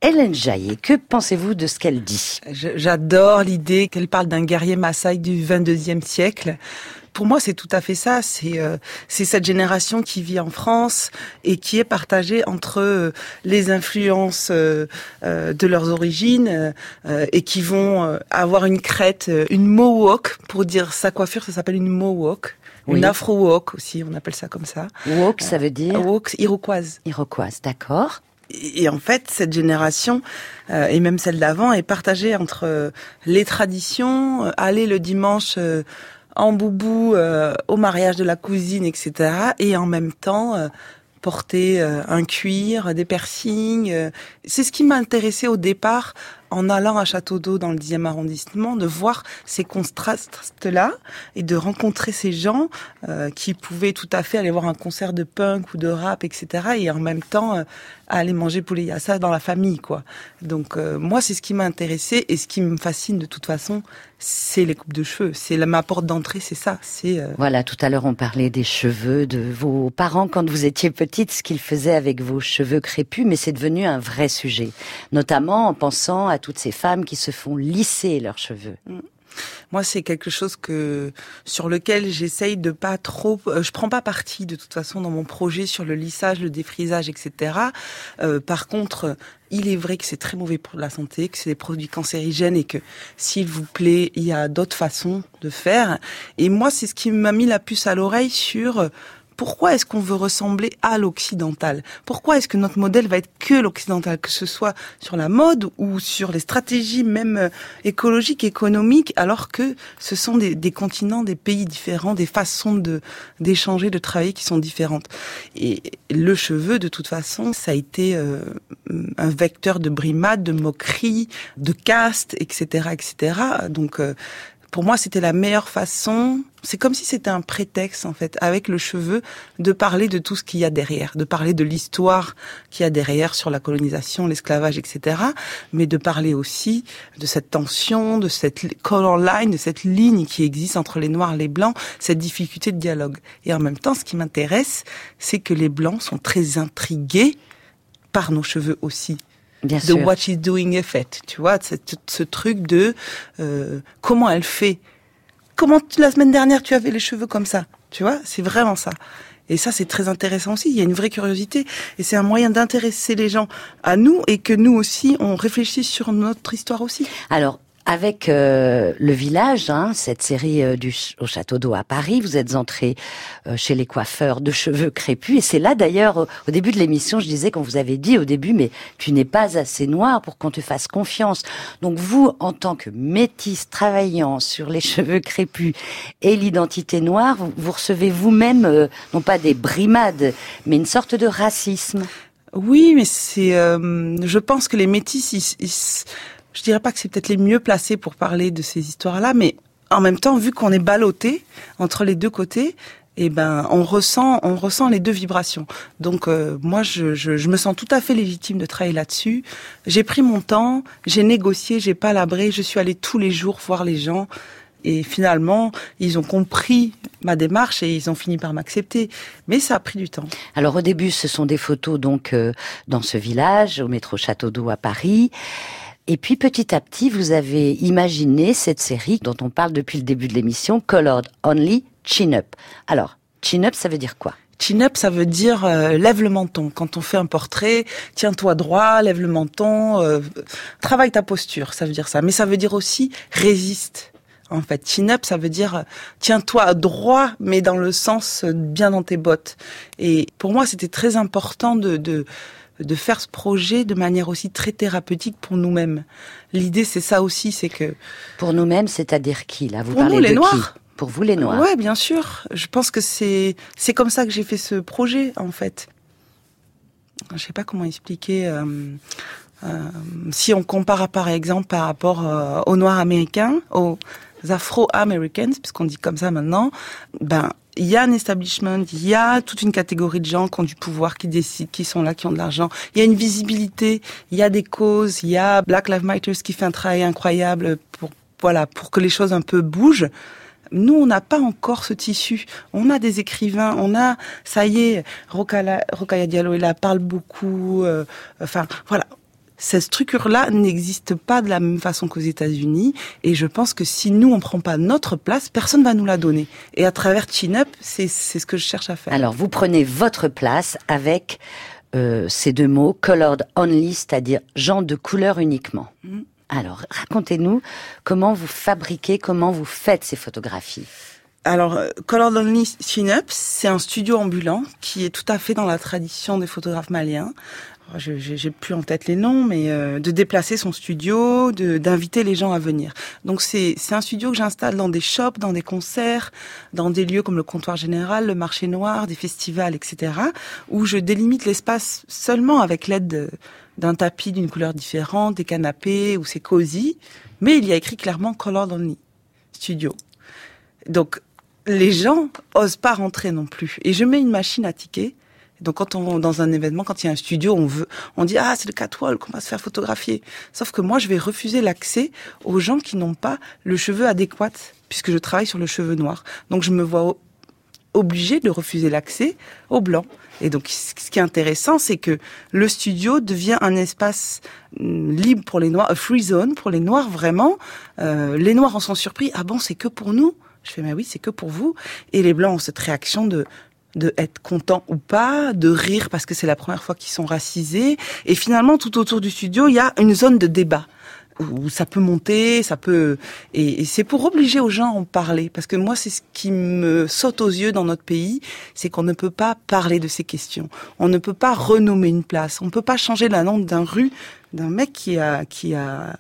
Hélène Jaillet, que pensez-vous de ce qu'elle dit? J'adore l'idée qu'elle parle d'un guerrier Maasai du 22e siècle. Pour moi, c'est tout à fait ça. C'est euh, c'est cette génération qui vit en France et qui est partagée entre euh, les influences euh, euh, de leurs origines euh, et qui vont euh, avoir une crête, une mohawk pour dire sa coiffure, ça s'appelle une mohawk. Oui. Une afro-walk aussi, on appelle ça comme ça. Woke, ça veut dire Walk iroquoise. Iroquoise, d'accord. Et en fait, cette génération, euh, et même celle d'avant, est partagée entre euh, les traditions, euh, aller le dimanche euh, en boubou euh, au mariage de la cousine, etc. Et en même temps, euh, porter euh, un cuir, des piercings. euh. C'est ce qui m'a intéressé au départ en allant à Château d'Eau dans le 10e arrondissement, de voir ces contrastes-là et de rencontrer ces gens euh, qui pouvaient tout à fait aller voir un concert de punk ou de rap, etc. Et en même temps euh, aller manger poulet yassa dans la famille, quoi. Donc euh, moi, c'est ce qui m'a intéressé et ce qui me fascine de toute façon, c'est les coupes de cheveux. C'est ma porte d'entrée, c'est ça. C'est euh, Voilà, tout à l'heure on parlait des cheveux de vos parents quand vous étiez petite, ce qu'ils faisaient avec vos cheveux crépus, mais c'est devenu un vrai sujet, notamment en pensant à toutes ces femmes qui se font lisser leurs cheveux. Moi, c'est quelque chose que sur lequel j'essaye de pas trop. euh, je prends pas parti de toute façon dans mon projet sur le lissage, le défrisage, etc. Euh, par contre, il est vrai que c'est très mauvais pour la santé, que c'est des produits cancérigènes et que, s'il vous plaît, il y a d'autres façons de faire. Et moi, c'est ce qui m'a mis la puce à l'oreille sur euh, pourquoi est-ce qu'on veut ressembler à l'occidental? Pourquoi est-ce que notre modèle va être que l'occidental, que ce soit sur la mode ou sur les stratégies même euh, écologiques, économiques, alors que ce sont des, continents, des pays différents, des façons de d'échanger, de travailler qui sont différentes? Et le cheveu, de toute façon, ça a été euh, un vecteur de brimade, de moquerie, de caste, etc., etc. Donc euh, pour moi, c'était la meilleure façon. C'est comme si c'était un prétexte, en fait, avec le cheveu, de parler de tout ce qu'il y a derrière, de parler de l'histoire qu'il y a derrière sur la colonisation, l'esclavage, etc. Mais de parler aussi de cette tension, de cette color line, de cette ligne qui existe entre les noirs et les blancs, cette difficulté de dialogue. Et en même temps, ce qui m'intéresse, c'est que les blancs sont très intrigués par nos cheveux aussi Bien de sûr. what she's doing effect, tu vois, cette- ce truc de euh, comment elle fait. Comment la semaine dernière tu avais les cheveux comme ça, tu vois, c'est vraiment ça. Et ça c'est très intéressant aussi. Il y a une vraie curiosité et c'est un moyen d'intéresser les gens à nous et que nous aussi on réfléchisse sur notre histoire aussi. Alors, Avec euh, le village, hein, cette série euh, du au château d'eau à Paris, vous êtes entré euh, chez les coiffeurs de cheveux crépus. Et c'est là d'ailleurs, au, début de l'émission, je disais qu'on vous avait dit au début, mais tu n'es pas assez noir pour qu'on te fasse confiance. Donc vous, en tant que métisse travaillant sur les cheveux crépus et l'identité noire, vous, recevez vous-même, euh, non pas des brimades, mais une sorte de racisme. Oui, mais c'est. je pense que les métis, ils, ils- je dirais pas que c'est peut-être les mieux placés pour parler de ces histoires-là, mais en même temps, vu qu'on est ballotté entre les deux côtés, eh ben, on ressent, on ressent les deux vibrations. Donc, euh, moi, je, je, je me sens tout à fait légitime de travailler là-dessus. J'ai pris mon temps, j'ai négocié, j'ai pas labré, je suis allée tous les jours voir les gens. Et finalement, ils ont compris ma démarche et ils ont fini par m'accepter. Mais ça a pris du temps. Alors au début, ce sont des photos donc euh, dans ce village, au métro Château d'Eau à Paris. Et puis petit à petit, vous avez imaginé cette série dont on parle depuis le début de l'émission, Colored Only Chin Up. Alors, Chin Up, ça veut dire quoi? Chin up, ça veut dire euh, lève le menton. Quand on fait un portrait, tiens-toi droit, lève le menton, euh, travaille ta posture, ça veut dire ça. Mais ça veut dire aussi résiste. En fait, chin up, ça veut dire tiens-toi droit, mais dans le sens euh, bien dans tes bottes. Et pour moi, c'était très important de, de de faire ce projet de manière aussi très thérapeutique pour nous-mêmes. L'idée, c'est ça aussi, c'est que Pour nous-mêmes, c'est-à-dire qui là? Vous Pour parlez nous, les de Noirs. qui? Pour vous, les Noirs? Ouais, bien sûr. Je pense que c'est c'est comme ça que j'ai fait ce projet en fait. Je sais pas comment expliquer. euh, euh, si on compare par exemple par rapport euh, aux Noirs américains, aux Afro-Americans, puisqu'on dit comme ça maintenant, ben il y a un establishment, il y a toute une catégorie de gens qui ont du pouvoir, qui décident, qui sont là, qui ont de l'argent. Il y a une visibilité, il y a des causes, il y a Black Lives Matter qui fait un travail incroyable pour voilà pour que les choses un peu bougent. Nous, on n'a pas encore ce tissu. On a des écrivains, on a, ça y est, Rokaya Diallo, il la parle beaucoup. euh, enfin, voilà. Cette structure-là n'existe pas de la même façon qu'aux États-Unis, et je pense que si nous on prend pas notre place, personne va nous la donner. Et à travers Chin Up, c'est ce que je cherche à faire. Alors, vous prenez votre place avec euh, ces deux mots, colored only, c'est-à-dire gens de couleur uniquement. Mhm. Alors, racontez-nous comment vous fabriquez, comment vous faites ces photographies. Alors, euh, Color Only Chin Up, c'est un studio ambulant qui est tout à fait dans la tradition des photographes maliens. Je- j'ai plus en tête les noms, mais euh, de déplacer son studio, d'inviter les gens à venir. Donc c'est un studio que j'installe dans des shops, dans des concerts, dans des lieux comme le comptoir général, le marché noir, des festivals, etc. Où je délimite l'espace seulement avec l'aide de- d'un tapis d'une couleur différente, des canapés, où c'est cosy. Mais il y a écrit clairement Color Only Studio. Donc, les gens osent pas rentrer non plus. Et je mets une machine à tickets. Donc, quand on dans un événement, quand il y a un studio, on veut, on dit ah c'est le catwalk, on va se faire photographier. Sauf que moi, je vais refuser l'accès aux gens qui n'ont pas le cheveu adéquat, puisque je travaille sur le cheveu noir. Donc, je me vois obligée de refuser l'accès aux blancs. Et donc, ce qui est intéressant, c'est que le studio devient un espace hum, libre pour les noirs, a free zone pour les noirs vraiment. Euh, les noirs en sont surpris. Ah bon, c'est que pour nous? Je fais, mais oui, c'est que pour vous. Et les blancs ont cette réaction de de être contents ou pas, de rire parce que c'est la première fois qu'ils sont racisés. Et finalement, tout autour du studio, il y a une zone de débat où ça peut monter, ça peut et, et c'est pour obliger aux gens à en parler parce que moi c'est ce qui me saute aux yeux dans notre pays, c'est qu'on ne peut pas parler de ces questions. On ne peut pas renommer une place, on ne peut pas changer la nom d'un rue d'un mec qui a qui a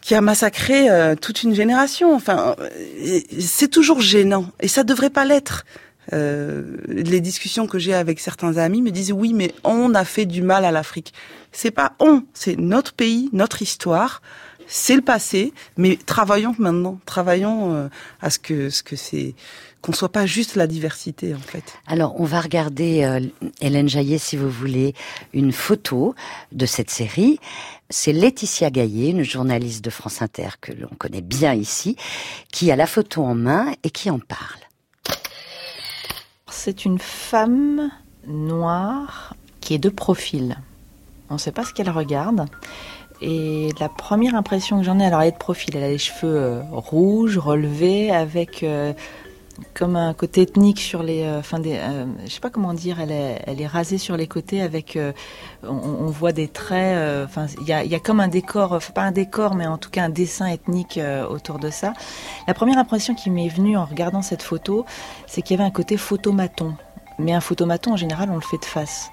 qui a massacré euh, toute une génération. Enfin, euh, c'est toujours gênant et ça devrait pas l'être. Euh, les discussions que j'ai avec certains amis me disent oui, mais on a fait du mal à l'Afrique. C'est pas on, c'est notre pays, notre histoire, c'est le passé. Mais travaillons maintenant, travaillons euh, à ce que ce que c'est qu'on soit pas juste la diversité en fait. Alors, on va regarder, euh, Hélène Jaillet, si vous voulez, une photo de cette série. C'est Laetitia Gaillet, une journaliste de France Inter que l'on connaît bien ici, qui a la photo en main et qui en parle. C'est une femme noire qui est de profil. On ne sait pas ce qu'elle regarde. Et la première impression que j'en ai, alors elle est de profil, elle a les cheveux euh, rouges, relevés, avec euh, comme un côté ethnique sur les, euh, enfin des, euh, je sais pas comment dire, elle est, elle est rasée sur les côtés avec, euh, on, voit des traits, euh, enfin il y a, y a comme un décor, pas un décor, mais en tout cas un dessin ethnique euh, autour de ça. La première impression qui m'est venue en regardant cette photo, c'est qu'il y avait un côté photomaton. Mais un photomaton en général, on le fait de face.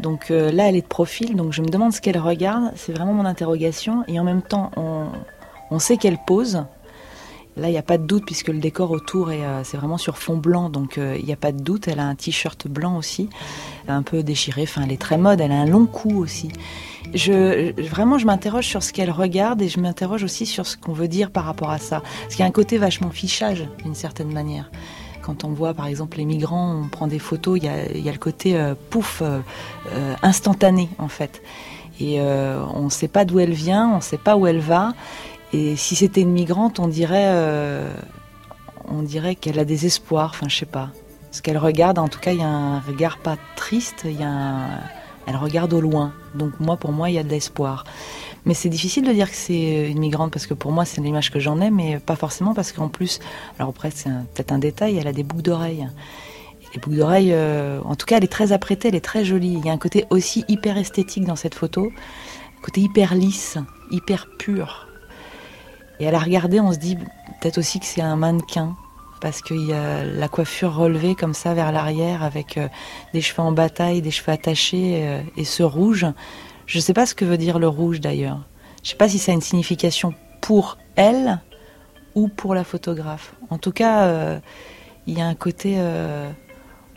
Donc là, elle est de profil, donc je me demande ce qu'elle regarde. C'est vraiment mon interrogation, et en même temps, on, on sait qu'elle pose. Là, il n'y a pas de doute puisque le décor autour est, euh, c'est vraiment sur fond blanc, donc euh, il n'y a pas de doute. Elle a un t-shirt blanc aussi, un peu déchiré. Enfin, elle est très mode. Elle a un long cou aussi. Je, vraiment, je m'interroge sur ce qu'elle regarde et je m'interroge aussi sur ce qu'on veut dire par rapport à ça. Parce qu'il y a un côté vachement fichage d'une certaine manière. Quand on voit par exemple les migrants, on prend des photos, il y a, y a le côté euh, pouf, euh, euh, instantané en fait. Et on ne sait pas d'où elle vient, on ne sait pas où elle va. Et si c'était une migrante, on dirait, euh, dirait qu'elle a des espoirs. Enfin, je sais pas. Ce qu'elle regarde, en tout cas, il y a un regard pas triste. Y a. Elle regarde au loin. Donc moi, pour moi, il y a de l'espoir. Mais c'est difficile de dire que c'est une migrante parce que pour moi, c'est l'image que j'en ai, mais pas forcément parce qu'en plus, alors après, c'est peut-être un détail, elle a des boucles d'oreilles. Les boucles d'oreilles, euh, en tout cas, elle est très apprêtée, elle est très jolie. Il y a un côté aussi hyper esthétique dans cette photo, un côté hyper lisse, hyper pur. Et à la regarder, on se dit peut-être aussi que c'est un mannequin, parce qu'il y a la coiffure relevée comme ça vers l'arrière, avec euh, des cheveux en bataille, des cheveux attachés, euh, et ce rouge. Je ne sais pas ce que veut dire le rouge d'ailleurs. Je ne sais pas si ça a une signification pour elle ou pour la photographe. En tout cas, euh, il y a un côté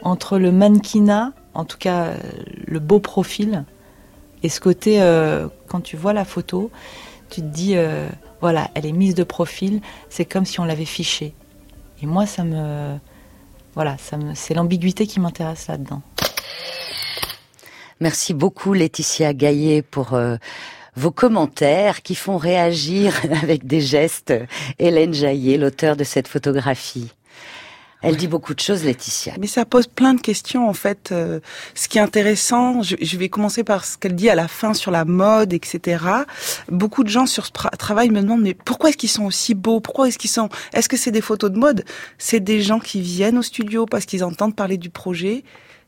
entre le mannequinat, en tout cas le beau profil, et ce côté, quand tu vois la photo, tu te dis, euh, voilà, elle est mise de profil, c'est comme si on l'avait fichée. Et moi, ça me. Voilà, ça me, c'est l'ambiguïté qui m'intéresse là-dedans. Merci beaucoup Laetitia Gaillet pour euh, vos commentaires qui font réagir avec des gestes Hélène Jaillet, l'auteur de cette photographie. Elle dit beaucoup de choses, Laetitia. Mais ça pose plein de questions en fait. Euh, ce qui est intéressant, je, je vais commencer par ce qu'elle dit à la fin sur la mode, etc. Beaucoup de gens sur ce tra- travail me demandent mais pourquoi est-ce qu'ils sont aussi beaux? Pourquoi est-ce qu'ils sont Est-ce que c'est des photos de mode? C'est des gens qui viennent au studio parce qu'ils entendent parler du projet.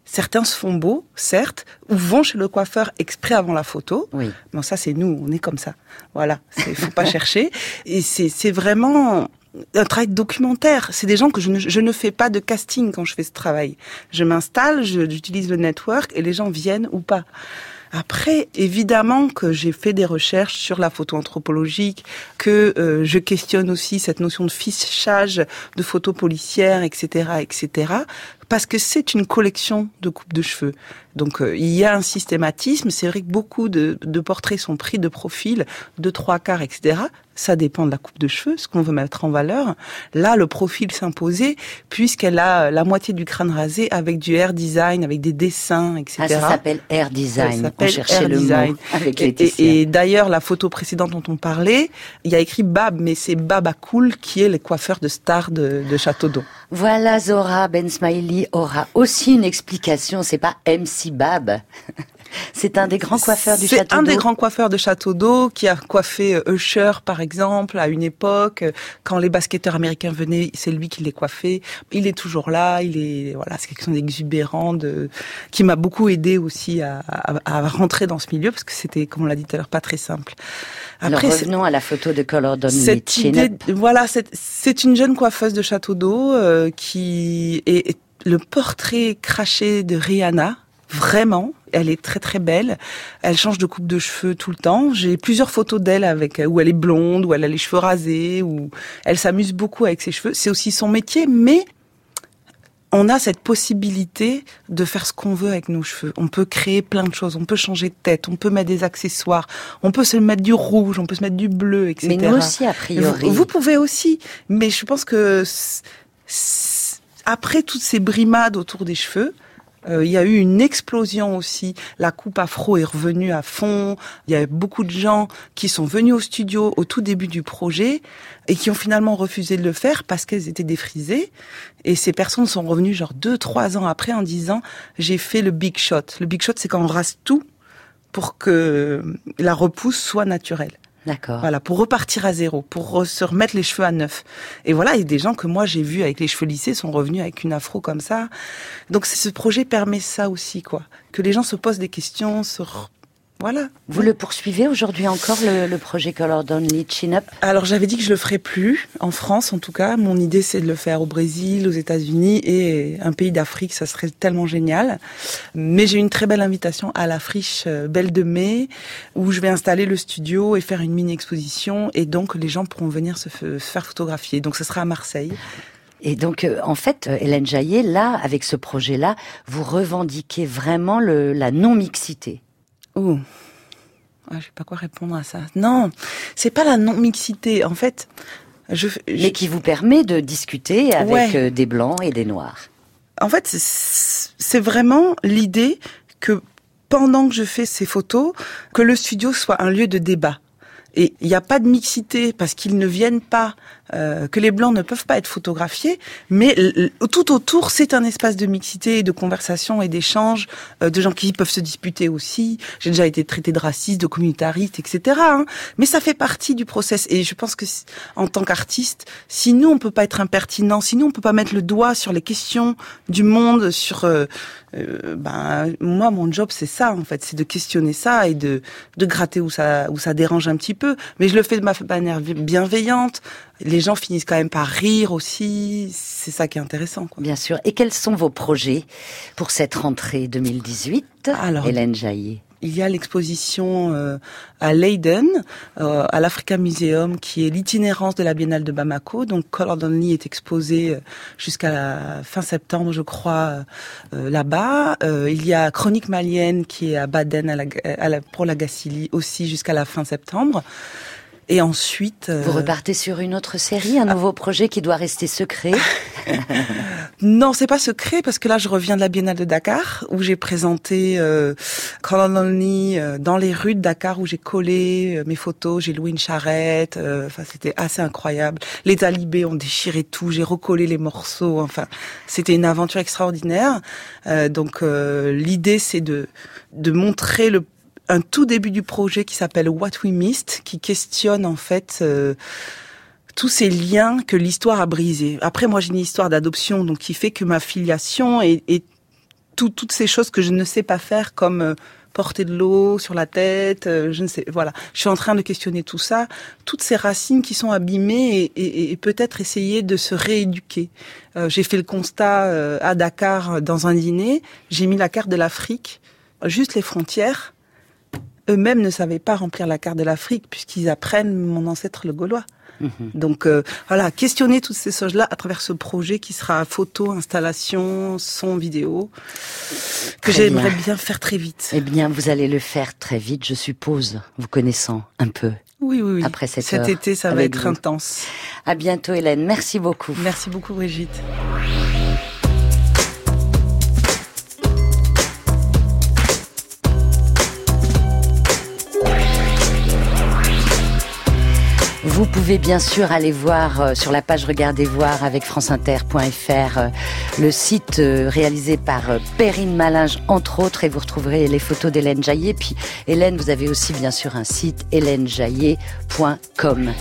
Certains se font beaux, certes, ou vont chez le coiffeur exprès avant la photo. Oui. Bon, ça c'est nous, on est comme ça. Voilà, il faut pas chercher. Et c'est c'est vraiment un travail documentaire. C'est des gens que je ne, je ne fais pas de casting quand je fais ce travail. Je m'installe, j'utilise le network et les gens viennent ou pas. Après, évidemment que j'ai fait des recherches sur la photo anthropologique, que euh, je questionne aussi cette notion de fichage de photos policières, etc., etc., parce que c'est une collection de coupes de cheveux. Donc euh, il y a un systématisme. C'est vrai que beaucoup de, de portraits sont pris de profil, de trois quarts, etc. Ça dépend de la coupe de cheveux, ce qu'on veut mettre en valeur. Là, le profil s'imposait puisqu'elle a la moitié du crâne rasé avec du hair design, avec des dessins, etc. Ah, ça s'appelle Air Ça Design. On s'appelle cherchait le Design. mot avec Et, et- et d'ailleurs, la photo précédente dont on parlait, il y a écrit Bab, mais c'est Bab Cool qui est le coiffeur de star de, de Château d'Eau. Voilà, Zora Ben Smiley aura aussi une explication. C'est pas MC Bab. C'est un des grands coiffeurs du C'est château un des d'eau. grands coiffeurs de Château d'Eau qui a coiffé euh, Usher, par exemple, à une époque. Euh, Quand les basketteurs américains venaient, c'est lui qui les coiffait. Il est toujours là. Il est, voilà, c'est quelqu'un d'exubérant, de, qui m'a beaucoup aidé aussi à, à, à rentrer dans ce milieu parce que c'était, comme on l'a dit tout à l'heure, pas très simple. Alors c'est- revenons à la photo de Color cette idée, voilà, c'est- c'est une jeune coiffeuse de Château d'Eau euh, qui est, est le portrait craché de Rihanna. Vraiment, elle est très très belle. Elle change de coupe de cheveux tout le temps. J'ai plusieurs photos d'elle avec où elle est blonde, où elle a les cheveux rasés, où elle s'amuse beaucoup avec ses cheveux. C'est aussi son métier, mais on a cette possibilité de faire ce qu'on veut avec nos cheveux. On peut créer plein de choses. On peut changer de tête. On peut mettre des accessoires. On peut se mettre du rouge. On peut se mettre du bleu, etc. Mais nous aussi, a priori. Vous, vous pouvez aussi, mais je pense que après toutes ces brimades autour des cheveux, euh, il y a eu une explosion aussi. La coupe afro est revenue à fond. Il y a beaucoup de gens qui sont venus au studio au tout début du projet et qui ont finalement refusé de le faire parce qu'elles étaient défrisées. Et ces personnes sont revenues genre deux, trois ans après en disant j'ai fait le big shot. Le big shot, c'est quand on rase tout pour que la repousse soit naturelle. D'accord. Voilà, pour repartir à zéro, pour se remettre les cheveux à neuf. Et voilà, et des gens que moi j'ai vus avec les cheveux lissés sont revenus avec une afro comme ça. Donc ce projet permet ça aussi, quoi. Que les gens se posent des questions, se voilà. Vous le poursuivez aujourd'hui encore, le, le projet Color Only Chin Up? Alors j'avais dit que je le ferais plus en France en tout cas. Mon idée c'est de le faire au Brésil, aux États-Unis et un pays d'Afrique, ça serait tellement génial. Mais j'ai une très belle invitation à la friche euh, Belle de Mai où je vais installer le studio et faire une mini exposition et donc les gens pourront venir se faire photographier. Donc ce sera à Marseille. Et donc, euh, en fait, euh, Hélène Jaillet, là, avec ce projet-là, vous revendiquez vraiment le, la non-mixité? Oh. Ah, je sais pas quoi répondre à ça. Non, c'est pas la non-mixité. En fait, je, je- Mais qui vous permet de discuter avec Ouais. euh, des blancs et des noirs. En fait, c'est c'est vraiment l'idée que pendant que je fais ces photos, que le studio soit un lieu de débat. Et il n'y a pas de mixité parce qu'ils ne viennent pas, euh, que les blancs ne peuvent pas être photographiés, mais tout autour, c'est un espace de mixité, de conversation et d'échange, euh, de gens qui peuvent se disputer aussi. J'ai déjà été traité de raciste, de communautariste, etc. hein. Mais ça fait partie du process. Et je pense que en tant qu'artiste, si nous on peut pas être impertinent, si nous on peut pas mettre le doigt sur les questions du monde, sur euh, euh, ben moi mon job c'est ça en fait, c'est de questionner ça et de de gratter où ça où ça dérange un petit peu. Mais je le fais de ma manière bienveillante. Les gens finissent quand même par rire aussi. C'est ça qui est intéressant. Quoi. Bien sûr. Et quels sont vos projets pour cette rentrée 2018 Alors, Hélène Jaillet? Il y a l'exposition euh, à Leiden, euh, à l'Africa Museum, qui est l'itinérance de la Biennale de Bamako. Donc, Color Only est exposé euh, jusqu'à la fin septembre, je crois, euh, là-bas. Euh, il y a Chronique malienne qui est à Baden à la, à la- pour la Gacilly aussi jusqu'à la fin septembre. Et ensuite, euh, Vous repartez sur une autre série, un nouveau projet qui doit rester secret. Non, c'est pas secret parce que là, je reviens de la Biennale de Dakar où j'ai présenté euh, Color Only euh, dans les rues de Dakar où j'ai collé euh, mes photos, j'ai loué une charrette. euh, Enfin, c'était assez incroyable. Les talibés ont déchiré tout, j'ai recollé les morceaux. Enfin, c'était une aventure extraordinaire. Euh, donc, euh, l'idée, c'est de de montrer le un tout début du projet qui s'appelle What We Missed, qui questionne en fait. euh, tous ces liens que l'histoire a brisés. Après, moi, j'ai une histoire d'adoption, donc qui fait que ma filiation et, et tout- toutes ces choses que je ne sais pas faire, comme euh, porter de l'eau sur la tête, euh, je ne sais, voilà. Je suis en train de questionner tout ça, toutes ces racines qui sont abîmées et, peut-être essayer de se rééduquer. J'ai fait le constat à Dakar dans un dîner, j'ai mis la carte de l'Afrique, juste les frontières. Eux-mêmes ne savaient pas remplir la carte de l'Afrique puisqu'ils apprennent mon ancêtre le Gaulois. Donc euh, voilà, questionner toutes ces choses-là à travers ce projet qui sera photo, installation, son, vidéo, que j'aimerais bien. bien faire très vite. Eh bien, vous allez le faire très vite, je suppose, vous connaissant un peu. Oui, oui, oui. Après cette Cet heure été, ça va être vous. intense. À bientôt, Hélène. Merci beaucoup. Merci beaucoup, Brigitte. Vous pouvez bien sûr aller voir euh, sur la page Regardez voir avec franceinter.fr euh, le site euh, réalisé par Perrine Malinge entre autres et vous retrouverez les photos d'Hélène Jaillet. Puis Hélène, vous avez aussi bien sûr un site hélènejaillet.com.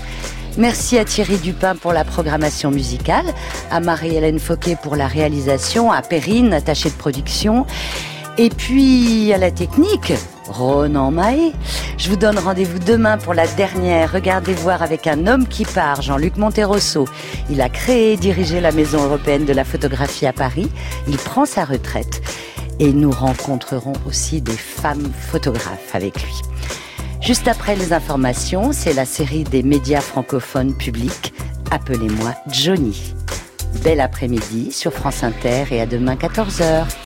Merci à Thierry Dupin pour la programmation musicale, à Marie-Hélène Fauquet pour la réalisation, à Perrine, attachée de production, et puis à la technique, Ronan Mahé. Je vous donne rendez-vous demain pour la dernière Regardez voir avec un homme qui part, Jean-Luc Monterosso. Il a créé et dirigé la Maison européenne de la photographie à Paris. Il prend sa retraite. Et nous rencontrerons aussi des femmes photographes avec lui. Juste après les informations, c'est la série des médias francophones publics. Appelez-moi Johnny. Bel après-midi sur France Inter et à demain 14h.